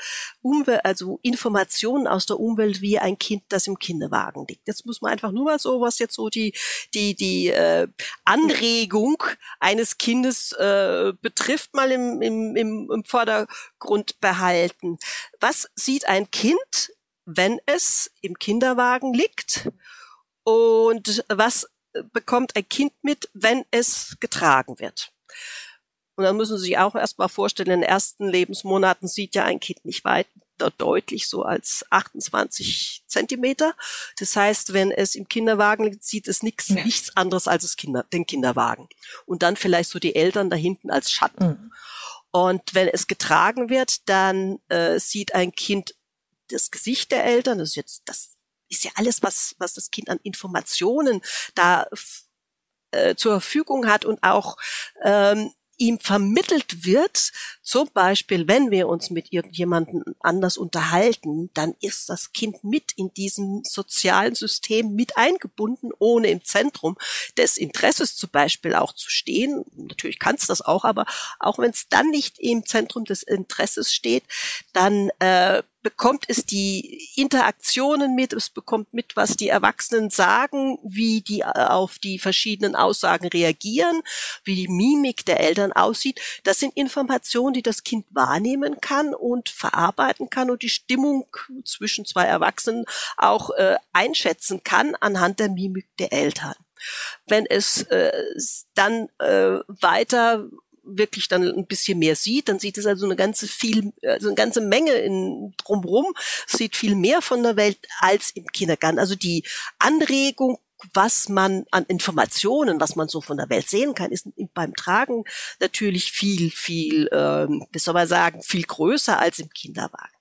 Umwelt, also Informationen aus der Umwelt wie ein Kind, das im Kinderwagen liegt. Jetzt muss man einfach nur mal so, was jetzt so die die die äh, Anregung eines Kindes äh, betrifft, mal im, im, im, im Vordergrund behalten. Was sieht ein Kind, wenn es im Kinderwagen liegt? Und was bekommt ein Kind mit, wenn es getragen wird? Und dann müssen Sie sich auch erstmal vorstellen, in den ersten Lebensmonaten sieht ja ein Kind nicht weiter deutlich so als 28 Zentimeter. Das heißt, wenn es im Kinderwagen liegt, sieht es nichts, ja. nichts anderes als das Kinder, den Kinderwagen. Und dann vielleicht so die Eltern da hinten als Schatten. Mhm. Und wenn es getragen wird, dann äh, sieht ein Kind das Gesicht der Eltern. Das ist jetzt, das ist ja alles, was, was das Kind an Informationen da äh, zur Verfügung hat und auch ähm, ihm vermittelt wird, zum Beispiel, wenn wir uns mit irgendjemandem anders unterhalten, dann ist das Kind mit in diesem sozialen System mit eingebunden, ohne im Zentrum des Interesses zum Beispiel auch zu stehen. Natürlich kann es das auch, aber auch wenn es dann nicht im Zentrum des Interesses steht, dann äh, bekommt es die Interaktionen mit, es bekommt mit, was die Erwachsenen sagen, wie die äh, auf die verschiedenen Aussagen reagieren, wie die Mimik der Eltern aussieht. Das sind Informationen, die das Kind wahrnehmen kann und verarbeiten kann und die Stimmung zwischen zwei Erwachsenen auch äh, einschätzen kann anhand der Mimik der Eltern. Wenn es äh, dann äh, weiter wirklich dann ein bisschen mehr sieht, dann sieht es also eine ganze viel, also eine ganze Menge in, drumherum, sieht viel mehr von der Welt als im Kindergarten. Also die Anregung was man an Informationen, was man so von der Welt sehen kann, ist beim Tragen natürlich viel, viel, ähm, wie soll man sagen, viel größer als im Kinderwagen.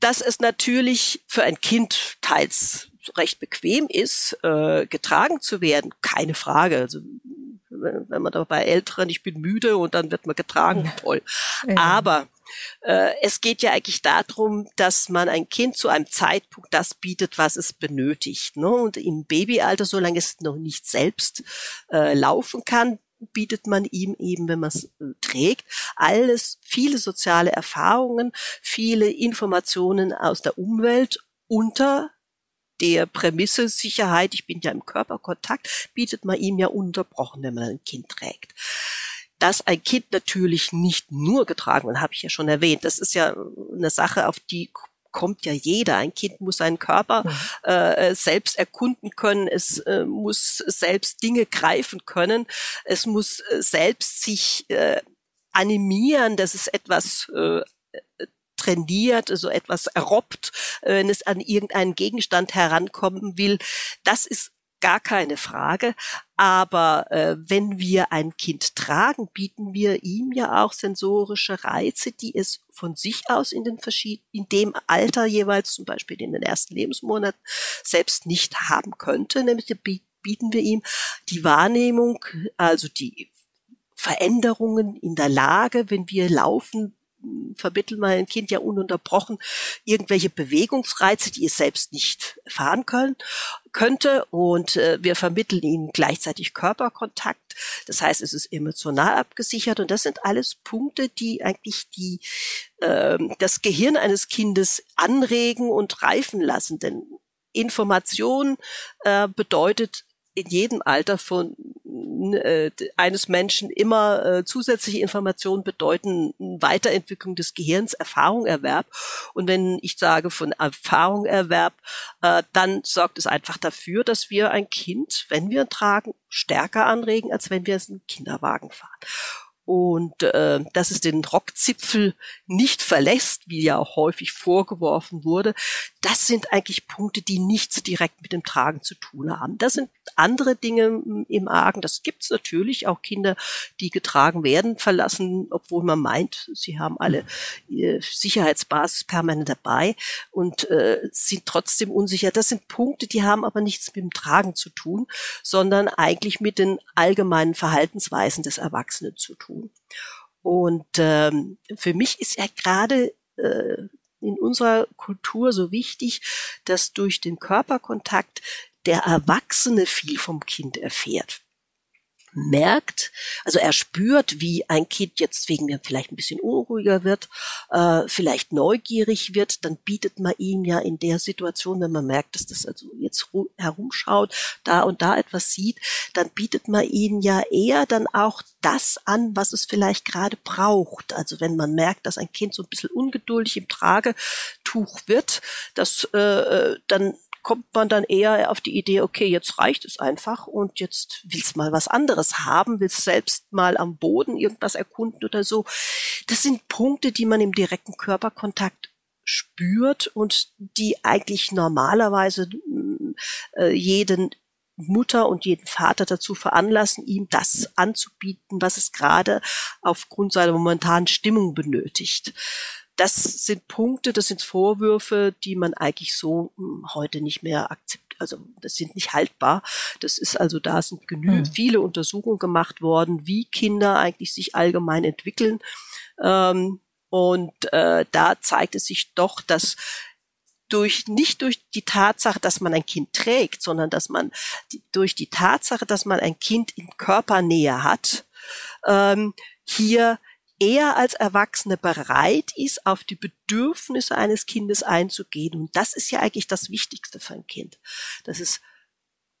Dass es natürlich für ein Kind teils recht bequem ist, äh, getragen zu werden, keine Frage. Also wenn man da bei Älteren, ich bin müde und dann wird man getragen, toll. Ja. Aber äh, es geht ja eigentlich darum, dass man ein Kind zu einem Zeitpunkt das bietet, was es benötigt. Ne? Und im Babyalter, solange es noch nicht selbst äh, laufen kann, bietet man ihm eben, wenn man es äh, trägt, alles, viele soziale Erfahrungen, viele Informationen aus der Umwelt unter der Prämisse Sicherheit, ich bin ja im Körperkontakt, bietet man ihm ja unterbrochen, wenn man ein Kind trägt. Dass ein Kind natürlich nicht nur getragen wird, habe ich ja schon erwähnt. Das ist ja eine Sache, auf die kommt ja jeder. Ein Kind muss seinen Körper äh, selbst erkunden können. Es äh, muss selbst Dinge greifen können. Es muss äh, selbst sich äh, animieren, dass es etwas äh, trainiert, also etwas errobbt, äh, wenn es an irgendeinen Gegenstand herankommen will. Das ist gar keine Frage. Aber äh, wenn wir ein Kind tragen, bieten wir ihm ja auch sensorische Reize, die es von sich aus in den in dem Alter jeweils, zum Beispiel in den ersten Lebensmonaten, selbst nicht haben könnte. Nämlich bieten wir ihm die Wahrnehmung, also die Veränderungen in der Lage, wenn wir laufen, vermitteln ein Kind ja ununterbrochen irgendwelche Bewegungsreize, die es selbst nicht erfahren können, könnte. Und äh, wir vermitteln ihnen gleichzeitig Körperkontakt. Das heißt, es ist emotional abgesichert. Und das sind alles Punkte, die eigentlich die, äh, das Gehirn eines Kindes anregen und reifen lassen. Denn Information äh, bedeutet in jedem Alter von äh, eines Menschen immer äh, zusätzliche Informationen bedeuten Weiterentwicklung des Gehirns, Erfahrungerwerb. Und wenn ich sage von Erfahrungerwerb, äh, dann sorgt es einfach dafür, dass wir ein Kind, wenn wir tragen, stärker anregen, als wenn wir es in Kinderwagen fahren und äh, dass es den Rockzipfel nicht verlässt, wie ja auch häufig vorgeworfen wurde, das sind eigentlich Punkte, die nichts direkt mit dem Tragen zu tun haben. Das sind andere Dinge im Argen. Das gibt's natürlich auch Kinder, die getragen werden, verlassen, obwohl man meint, sie haben alle Sicherheitsbasis permanent dabei und äh, sind trotzdem unsicher. Das sind Punkte, die haben aber nichts mit dem Tragen zu tun, sondern eigentlich mit den allgemeinen Verhaltensweisen des Erwachsenen zu tun Und ähm, für mich ist ja gerade äh, in unserer Kultur so wichtig, dass durch den Körperkontakt der Erwachsene viel vom Kind erfährt merkt, also er spürt, wie ein Kind jetzt wegen mir vielleicht ein bisschen unruhiger wird, äh, vielleicht neugierig wird, dann bietet man ihm ja in der Situation, wenn man merkt, dass das also jetzt herumschaut, da und da etwas sieht, dann bietet man ihm ja eher dann auch das an, was es vielleicht gerade braucht. Also wenn man merkt, dass ein Kind so ein bisschen ungeduldig im Tragetuch wird, dass äh, äh dann kommt man dann eher auf die Idee, okay, jetzt reicht es einfach und jetzt willst mal was anderes haben, willst selbst mal am Boden irgendwas erkunden oder so. Das sind Punkte, die man im direkten Körperkontakt spürt und die eigentlich normalerweise äh, jeden Mutter und jeden Vater dazu veranlassen, ihm das anzubieten, was es gerade aufgrund seiner momentanen Stimmung benötigt das sind Punkte, das sind Vorwürfe, die man eigentlich so hm, heute nicht mehr akzept, also das sind nicht haltbar. Das ist also, da sind genügend mhm. viele Untersuchungen gemacht worden, wie Kinder eigentlich sich allgemein entwickeln. Ähm, und äh, da zeigt es sich doch, dass durch nicht durch die Tatsache, dass man ein Kind trägt, sondern dass man die, durch die Tatsache, dass man ein Kind in Körpernähe hat, ähm, hier eher als Erwachsene bereit ist, auf die Bedürfnisse eines Kindes einzugehen. Und das ist ja eigentlich das Wichtigste für ein Kind, dass es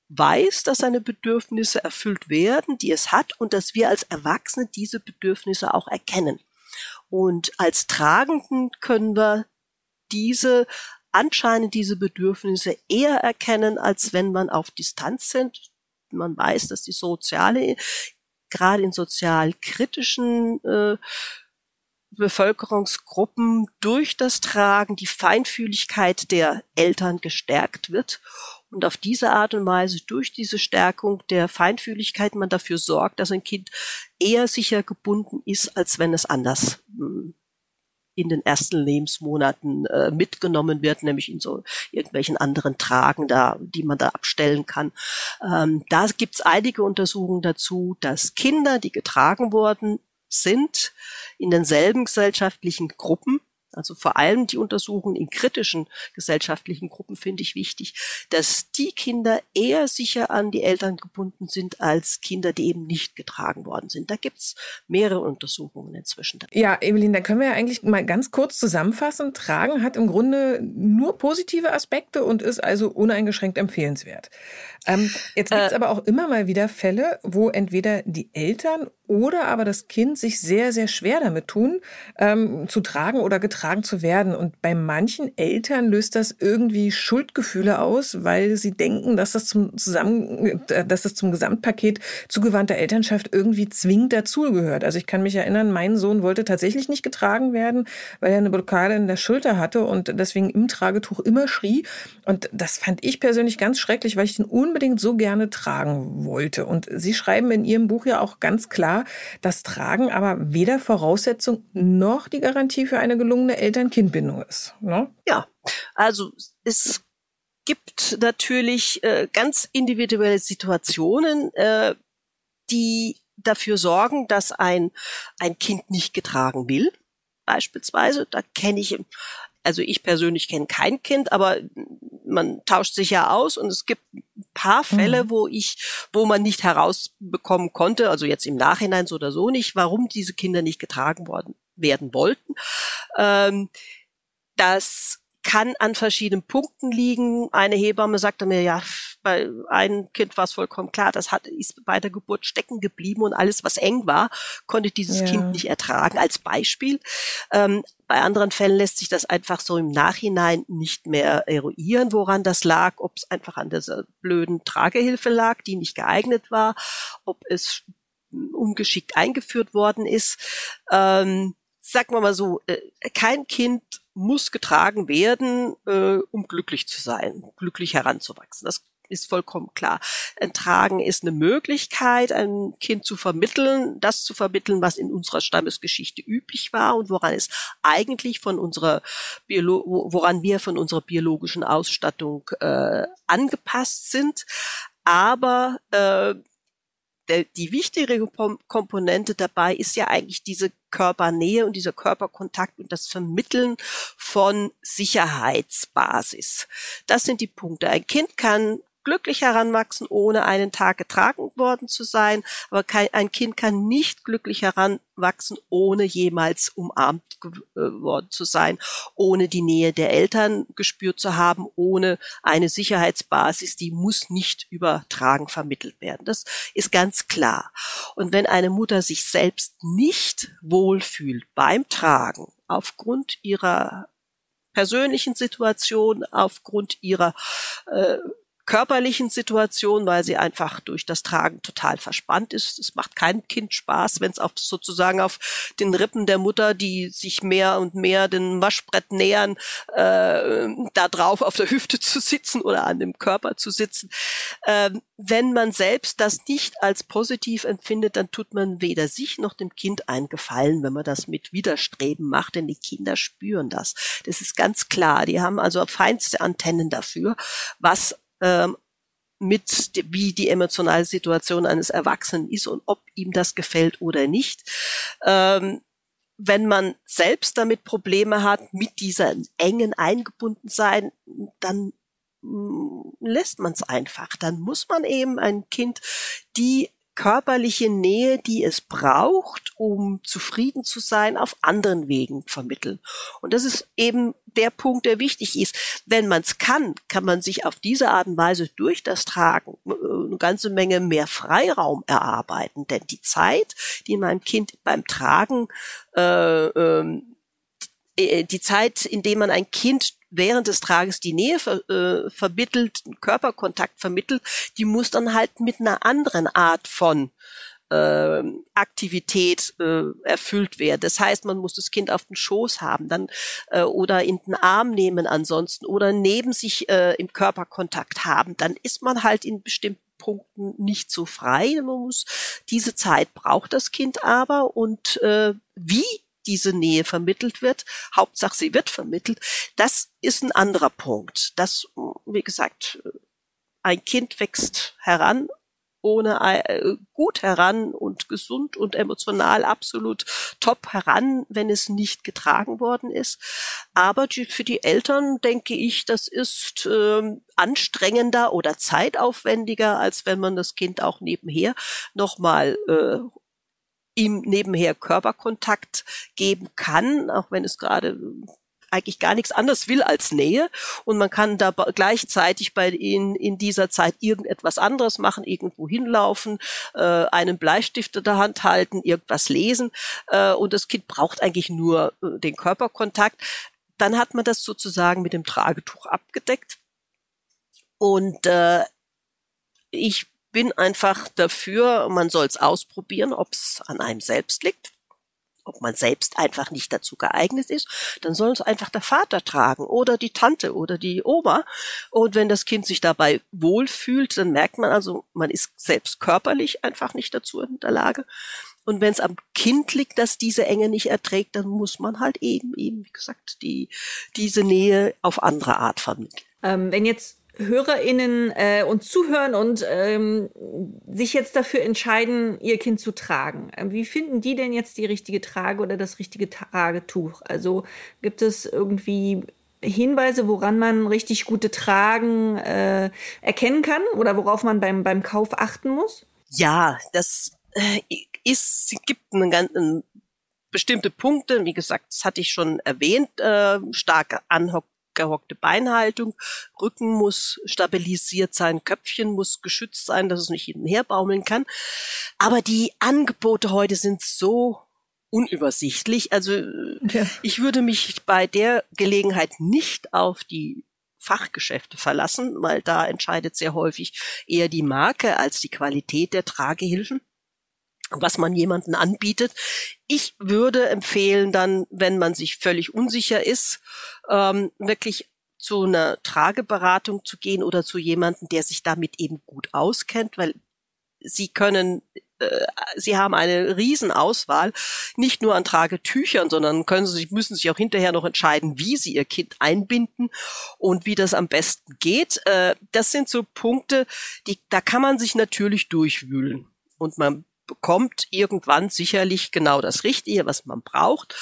weiß, dass seine Bedürfnisse erfüllt werden, die es hat, und dass wir als Erwachsene diese Bedürfnisse auch erkennen. Und als Tragenden können wir diese anscheinend diese Bedürfnisse eher erkennen, als wenn man auf Distanz sind. Man weiß, dass die soziale, gerade in sozial kritischen äh, Bevölkerungsgruppen durch das Tragen die Feinfühligkeit der Eltern gestärkt wird und auf diese Art und Weise durch diese Stärkung der Feinfühligkeit man dafür sorgt, dass ein Kind eher sicher gebunden ist, als wenn es anders hm, in den ersten Lebensmonaten äh, mitgenommen wird, nämlich in so irgendwelchen anderen Tragen, da, die man da abstellen kann. Ähm, da gibt's einige Untersuchungen dazu, dass Kinder, die getragen worden sind, in denselben gesellschaftlichen Gruppen also vor allem die Untersuchungen in kritischen gesellschaftlichen Gruppen finde ich wichtig, dass die Kinder eher sicher an die Eltern gebunden sind als Kinder, die eben nicht getragen worden sind. Da gibt's mehrere Untersuchungen inzwischen. Ja, Evelyn, da können wir ja eigentlich mal ganz kurz zusammenfassen. Tragen hat im Grunde nur positive Aspekte und ist also uneingeschränkt empfehlenswert. Ähm, jetzt gibt's äh, aber auch immer mal wieder Fälle, wo entweder die Eltern oder aber das Kind sich sehr, sehr schwer damit tun, ähm, zu tragen oder getragen zu werden. Und bei manchen Eltern löst das irgendwie Schuldgefühle aus, weil sie denken, dass das zum zusammen, äh, dass das zum Gesamtpaket zugewandter Elternschaft irgendwie zwingend dazugehört. Also ich kann mich erinnern, mein Sohn wollte tatsächlich nicht getragen werden, weil er eine Blockade in der Schulter hatte und deswegen im Tragetuch immer schrie. Und das fand ich persönlich ganz schrecklich, weil ich den unbedingt so gerne tragen wollte. Und Sie schreiben in Ihrem Buch ja auch ganz klar, klar, dass Tragen aber weder Voraussetzung noch die Garantie für eine gelungene Eltern-Kind-Bindung ist. Ne? Ja, also es gibt natürlich äh, ganz individuelle Situationen, äh, die dafür sorgen, dass ein, ein Kind nicht getragen will. Beispielsweise, da kenne ich, also ich persönlich kenne kein Kind, aber man tauscht sich ja aus und es gibt ein paar Fälle, mhm. wo ich, wo man nicht herausbekommen konnte, also jetzt im Nachhinein so oder so nicht, warum diese Kinder nicht getragen worden werden wollten. Ähm, das kann an verschiedenen Punkten liegen. Eine Hebamme sagte mir, ja, bei einem Kind war es vollkommen klar, das hat, ist bei der Geburt stecken geblieben und alles, was eng war, konnte dieses ja. Kind nicht ertragen, als Beispiel. Ähm, bei anderen Fällen lässt sich das einfach so im Nachhinein nicht mehr eruieren, woran das lag, ob es einfach an dieser blöden Tragehilfe lag, die nicht geeignet war, ob es ungeschickt eingeführt worden ist. Ähm, sagen wir mal so, äh, kein Kind muss getragen werden, äh, um glücklich zu sein, glücklich heranzuwachsen. Das ist vollkommen klar. Ein Tragen ist eine Möglichkeit, ein Kind zu vermitteln, das zu vermitteln, was in unserer Stammesgeschichte üblich war und woran es eigentlich von unserer Biolo woran wir von unserer biologischen Ausstattung äh, angepasst sind. Aber äh, der, die wichtigere Komponente dabei ist ja eigentlich diese Körpernähe und dieser Körperkontakt und das Vermitteln von Sicherheitsbasis. Das sind die Punkte. Ein Kind kann glücklich heranwachsen, ohne einen Tag getragen worden zu sein. Aber kein, ein Kind kann nicht glücklich heranwachsen, ohne jemals umarmt äh, worden zu sein, ohne die Nähe der Eltern gespürt zu haben, ohne eine Sicherheitsbasis, die muss nicht übertragen vermittelt werden. Das ist ganz klar. Und wenn eine Mutter sich selbst nicht wohlfühlt beim Tragen, aufgrund ihrer persönlichen Situation, aufgrund ihrer äh, körperlichen Situation, weil sie einfach durch das Tragen total verspannt ist. Es macht keinem Kind Spaß, wenn es auf sozusagen auf den Rippen der Mutter, die sich mehr und mehr dem Waschbrett nähern, äh, da drauf auf der Hüfte zu sitzen oder an dem Körper zu sitzen. Ähm, wenn man selbst das nicht als positiv empfindet, dann tut man weder sich noch dem Kind einen Gefallen, wenn man das mit Widerstreben macht, denn die Kinder spüren das. Das ist ganz klar. Die haben also feinste Antennen dafür, was ähm, mit, wie die emotionale Situation eines Erwachsenen ist und ob ihm das gefällt oder nicht. Ähm, wenn man selbst damit Probleme hat, mit dieser engen eingebunden sein, dann mm, lässt man es einfach. Dann muss man eben ein Kind die körperliche Nähe, die es braucht, um zufrieden zu sein, auf anderen Wegen vermitteln. Und das ist eben der Punkt, der wichtig ist. Wenn man es kann, kann man sich auf diese Art und Weise durch das Tragen äh, eine ganze Menge mehr Freiraum erarbeiten. Denn die Zeit, die mein Kind beim Tragen äh, ähm, äh, die Zeit, in dem man ein Kind während des Trages die Nähe ver, äh, vermittelt, Körperkontakt vermittelt, die muss dann halt mit einer anderen Art von äh, Aktivität äh, erfüllt werden. Das heißt, man muss das Kind auf den Schoß haben, dann äh, oder in den Arm nehmen ansonsten oder neben sich äh, im Körperkontakt haben. Dann ist man halt in bestimmten Punkten nicht so frei. Man muss diese Zeit braucht das Kind aber und äh, wie diese Nähe vermittelt wird. Hauptsache, sie wird vermittelt. Das ist ein anderer Punkt. Das, wie gesagt, ein Kind wächst heran ohne äh, gut heran und gesund und emotional absolut top heran, wenn es nicht getragen worden ist. Aber für die Eltern denke ich, das ist äh, anstrengender oder zeitaufwendiger, als wenn man das Kind auch nebenher nochmal äh, ihm nebenher Körperkontakt geben kann, auch wenn es gerade eigentlich gar nichts anderes will als Nähe. Und man kann da gleichzeitig bei ihnen in dieser Zeit irgendetwas anderes machen, irgendwo hinlaufen, äh, einen Bleistift in der Hand halten, irgendwas lesen. Äh, und das Kind braucht eigentlich nur äh, den Körperkontakt. Dann hat man das sozusagen mit dem Tragetuch abgedeckt. Und äh, ich bin einfach dafür, man soll es ausprobieren, ob es an einem selbst liegt ob man selbst einfach nicht dazu geeignet ist, dann soll es einfach der Vater tragen oder die Tante oder die Oma. Und wenn das Kind sich dabei wohlfühlt, dann merkt man also, man ist selbst körperlich einfach nicht dazu in der Lage. Und wenn es am Kind liegt, dass diese Enge nicht erträgt, dann muss man halt eben, eben, wie gesagt, die, diese Nähe auf andere Art vermitteln. Ähm, wenn jetzt HörerInnen äh, uns zuhören und ähm, sich jetzt dafür entscheiden, ihr Kind zu tragen. Äh, wie finden die denn jetzt die richtige Trage oder das richtige Tragetuch? Also gibt es irgendwie Hinweise, woran man richtig gute Tragen äh, erkennen kann oder worauf man beim, beim Kauf achten muss? Ja, das äh, ist, gibt einen ganzen bestimmte Punkte, wie gesagt, das hatte ich schon erwähnt, äh, starke Anhock gehockte Beinhaltung, Rücken muss stabilisiert sein, Köpfchen muss geschützt sein, dass es nicht hin und her baumeln kann. Aber die Angebote heute sind so unübersichtlich. Also ja. ich würde mich bei der Gelegenheit nicht auf die Fachgeschäfte verlassen, weil da entscheidet sehr häufig eher die Marke als die Qualität der Tragehilfen was man jemanden anbietet. Ich würde empfehlen dann, wenn man sich völlig unsicher ist, ähm, wirklich zu einer Trageberatung zu gehen oder zu jemanden, der sich damit eben gut auskennt, weil sie können äh, Sie haben eine Riesenauswahl, nicht nur an Tragetüchern, sondern können Sie, müssen sich auch hinterher noch entscheiden, wie Sie Ihr Kind einbinden und wie das am besten geht. Äh, das sind so Punkte, die, da kann man sich natürlich durchwühlen. Und man bekommt irgendwann sicherlich genau das Richtige, was man braucht.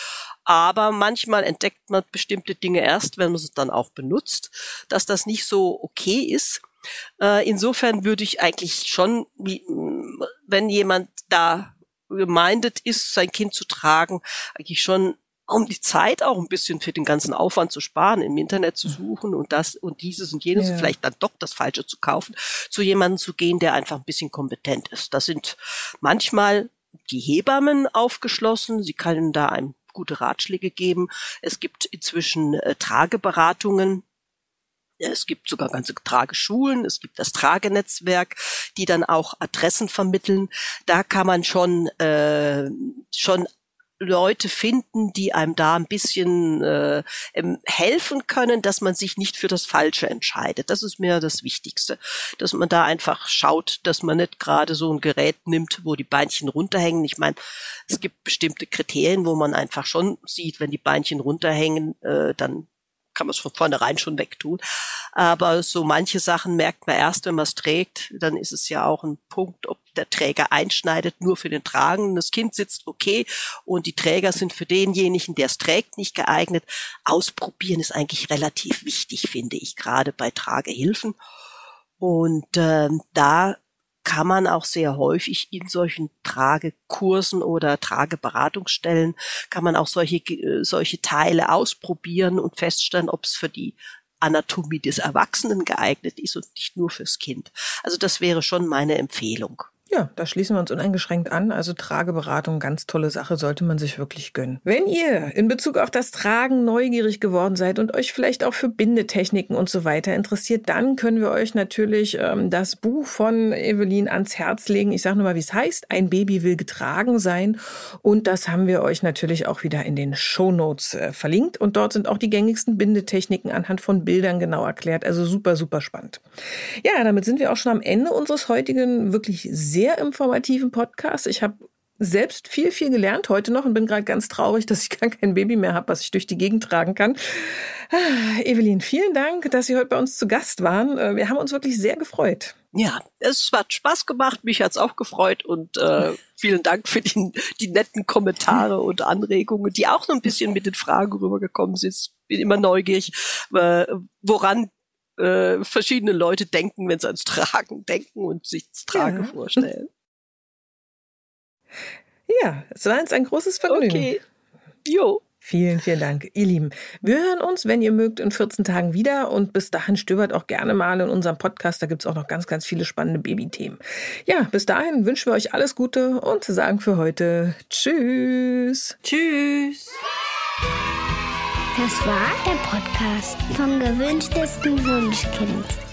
Aber manchmal entdeckt man bestimmte Dinge erst, wenn man es dann auch benutzt, dass das nicht so okay ist. Äh, insofern würde ich eigentlich schon, wenn jemand da gemeindet ist, sein Kind zu tragen, eigentlich schon um die Zeit auch ein bisschen für den ganzen Aufwand zu sparen, im Internet zu suchen und das und dieses und jenes, ja. vielleicht dann doch das Falsche zu kaufen, zu jemandem zu gehen, der einfach ein bisschen kompetent ist. Das sind manchmal die Hebammen aufgeschlossen. Sie können da einem gute Ratschläge geben. Es gibt inzwischen äh, Trageberatungen. Es gibt sogar ganze Trageschulen, es gibt das Tragenetzwerk, die dann auch Adressen vermitteln. Da kann man schon äh, schon Leute finden, die einem da ein bisschen äh, helfen können, dass man sich nicht für das Falsche entscheidet. Das ist mir das Wichtigste, dass man da einfach schaut, dass man nicht gerade so ein Gerät nimmt, wo die Beinchen runterhängen. Ich meine, es gibt bestimmte Kriterien, wo man einfach schon sieht, wenn die Beinchen runterhängen, äh, dann kann man es von vornherein schon wegtun. Aber so manche Sachen merkt man erst, wenn man es trägt. Dann ist es ja auch ein Punkt, ob der Träger einschneidet, nur für den Tragen. Das Kind sitzt okay und die Träger sind für denjenigen, der es trägt, nicht geeignet. Ausprobieren ist eigentlich relativ wichtig, finde ich, gerade bei Tragehilfen. Und äh, da kann man auch sehr häufig in solchen Tragekursen oder Trageberatungsstellen, kann man auch solche, äh, solche Teile ausprobieren und feststellen, ob es für die Anatomie des Erwachsenen geeignet ist und nicht nur fürs Kind. Also das wäre schon meine Empfehlung. Ja, da schließen wir uns uneingeschränkt an. Also Trageberatung, ganz tolle Sache, sollte man sich wirklich gönnen. Wenn ihr in Bezug auf das Tragen neugierig geworden seid und euch vielleicht auch für Bindetechniken und so weiter interessiert, dann können wir euch natürlich ähm, das Buch von Evelyn ans Herz legen. Ich sage nur mal, wie es heißt. Ein Baby will getragen sein. Und das haben wir euch natürlich auch wieder in den Shownotes äh, verlinkt. Und dort sind auch die gängigsten Bindetechniken anhand von Bildern genau erklärt. Also super, super spannend. Ja, damit sind wir auch schon am Ende unseres heutigen wirklich sehr sehr informativen Podcast. Ich habe selbst viel, viel gelernt heute noch und bin gerade ganz traurig, dass ich gar kein Baby mehr habe, was ich durch die Gegend tragen kann. Ah, Evelyn, vielen Dank, dass Sie heute bei uns zu Gast waren. Äh, wir haben uns wirklich sehr gefreut. Ja, es hat Spaß gemacht, mich hat's auch gefreut und äh, vielen Dank für die, die netten Kommentare und Anregungen, die auch noch ein bisschen mit den Fragen rübergekommen sind. Bin immer neugierig, äh, woran äh, verschiedene Leute denken, wenn sie ans Tragen denken und sich das Trage ja. vorstellen. Ja, es war jetzt ein großes Vergnügen. Okay. Jo. Vielen, vielen Dank, ihr Lieben. Wir hören uns, wenn ihr mögt, in 14 Tagen wieder und bis dahin stöbert auch gerne mal in unserem Podcast. Da gibt's auch noch ganz, ganz viele spannende Babythemen. Ja, bis dahin wünschen wir euch alles Gute und sagen für heute Tschüss. Tschüss. Das war der Podcast vom gewünschtesten Wunschkind.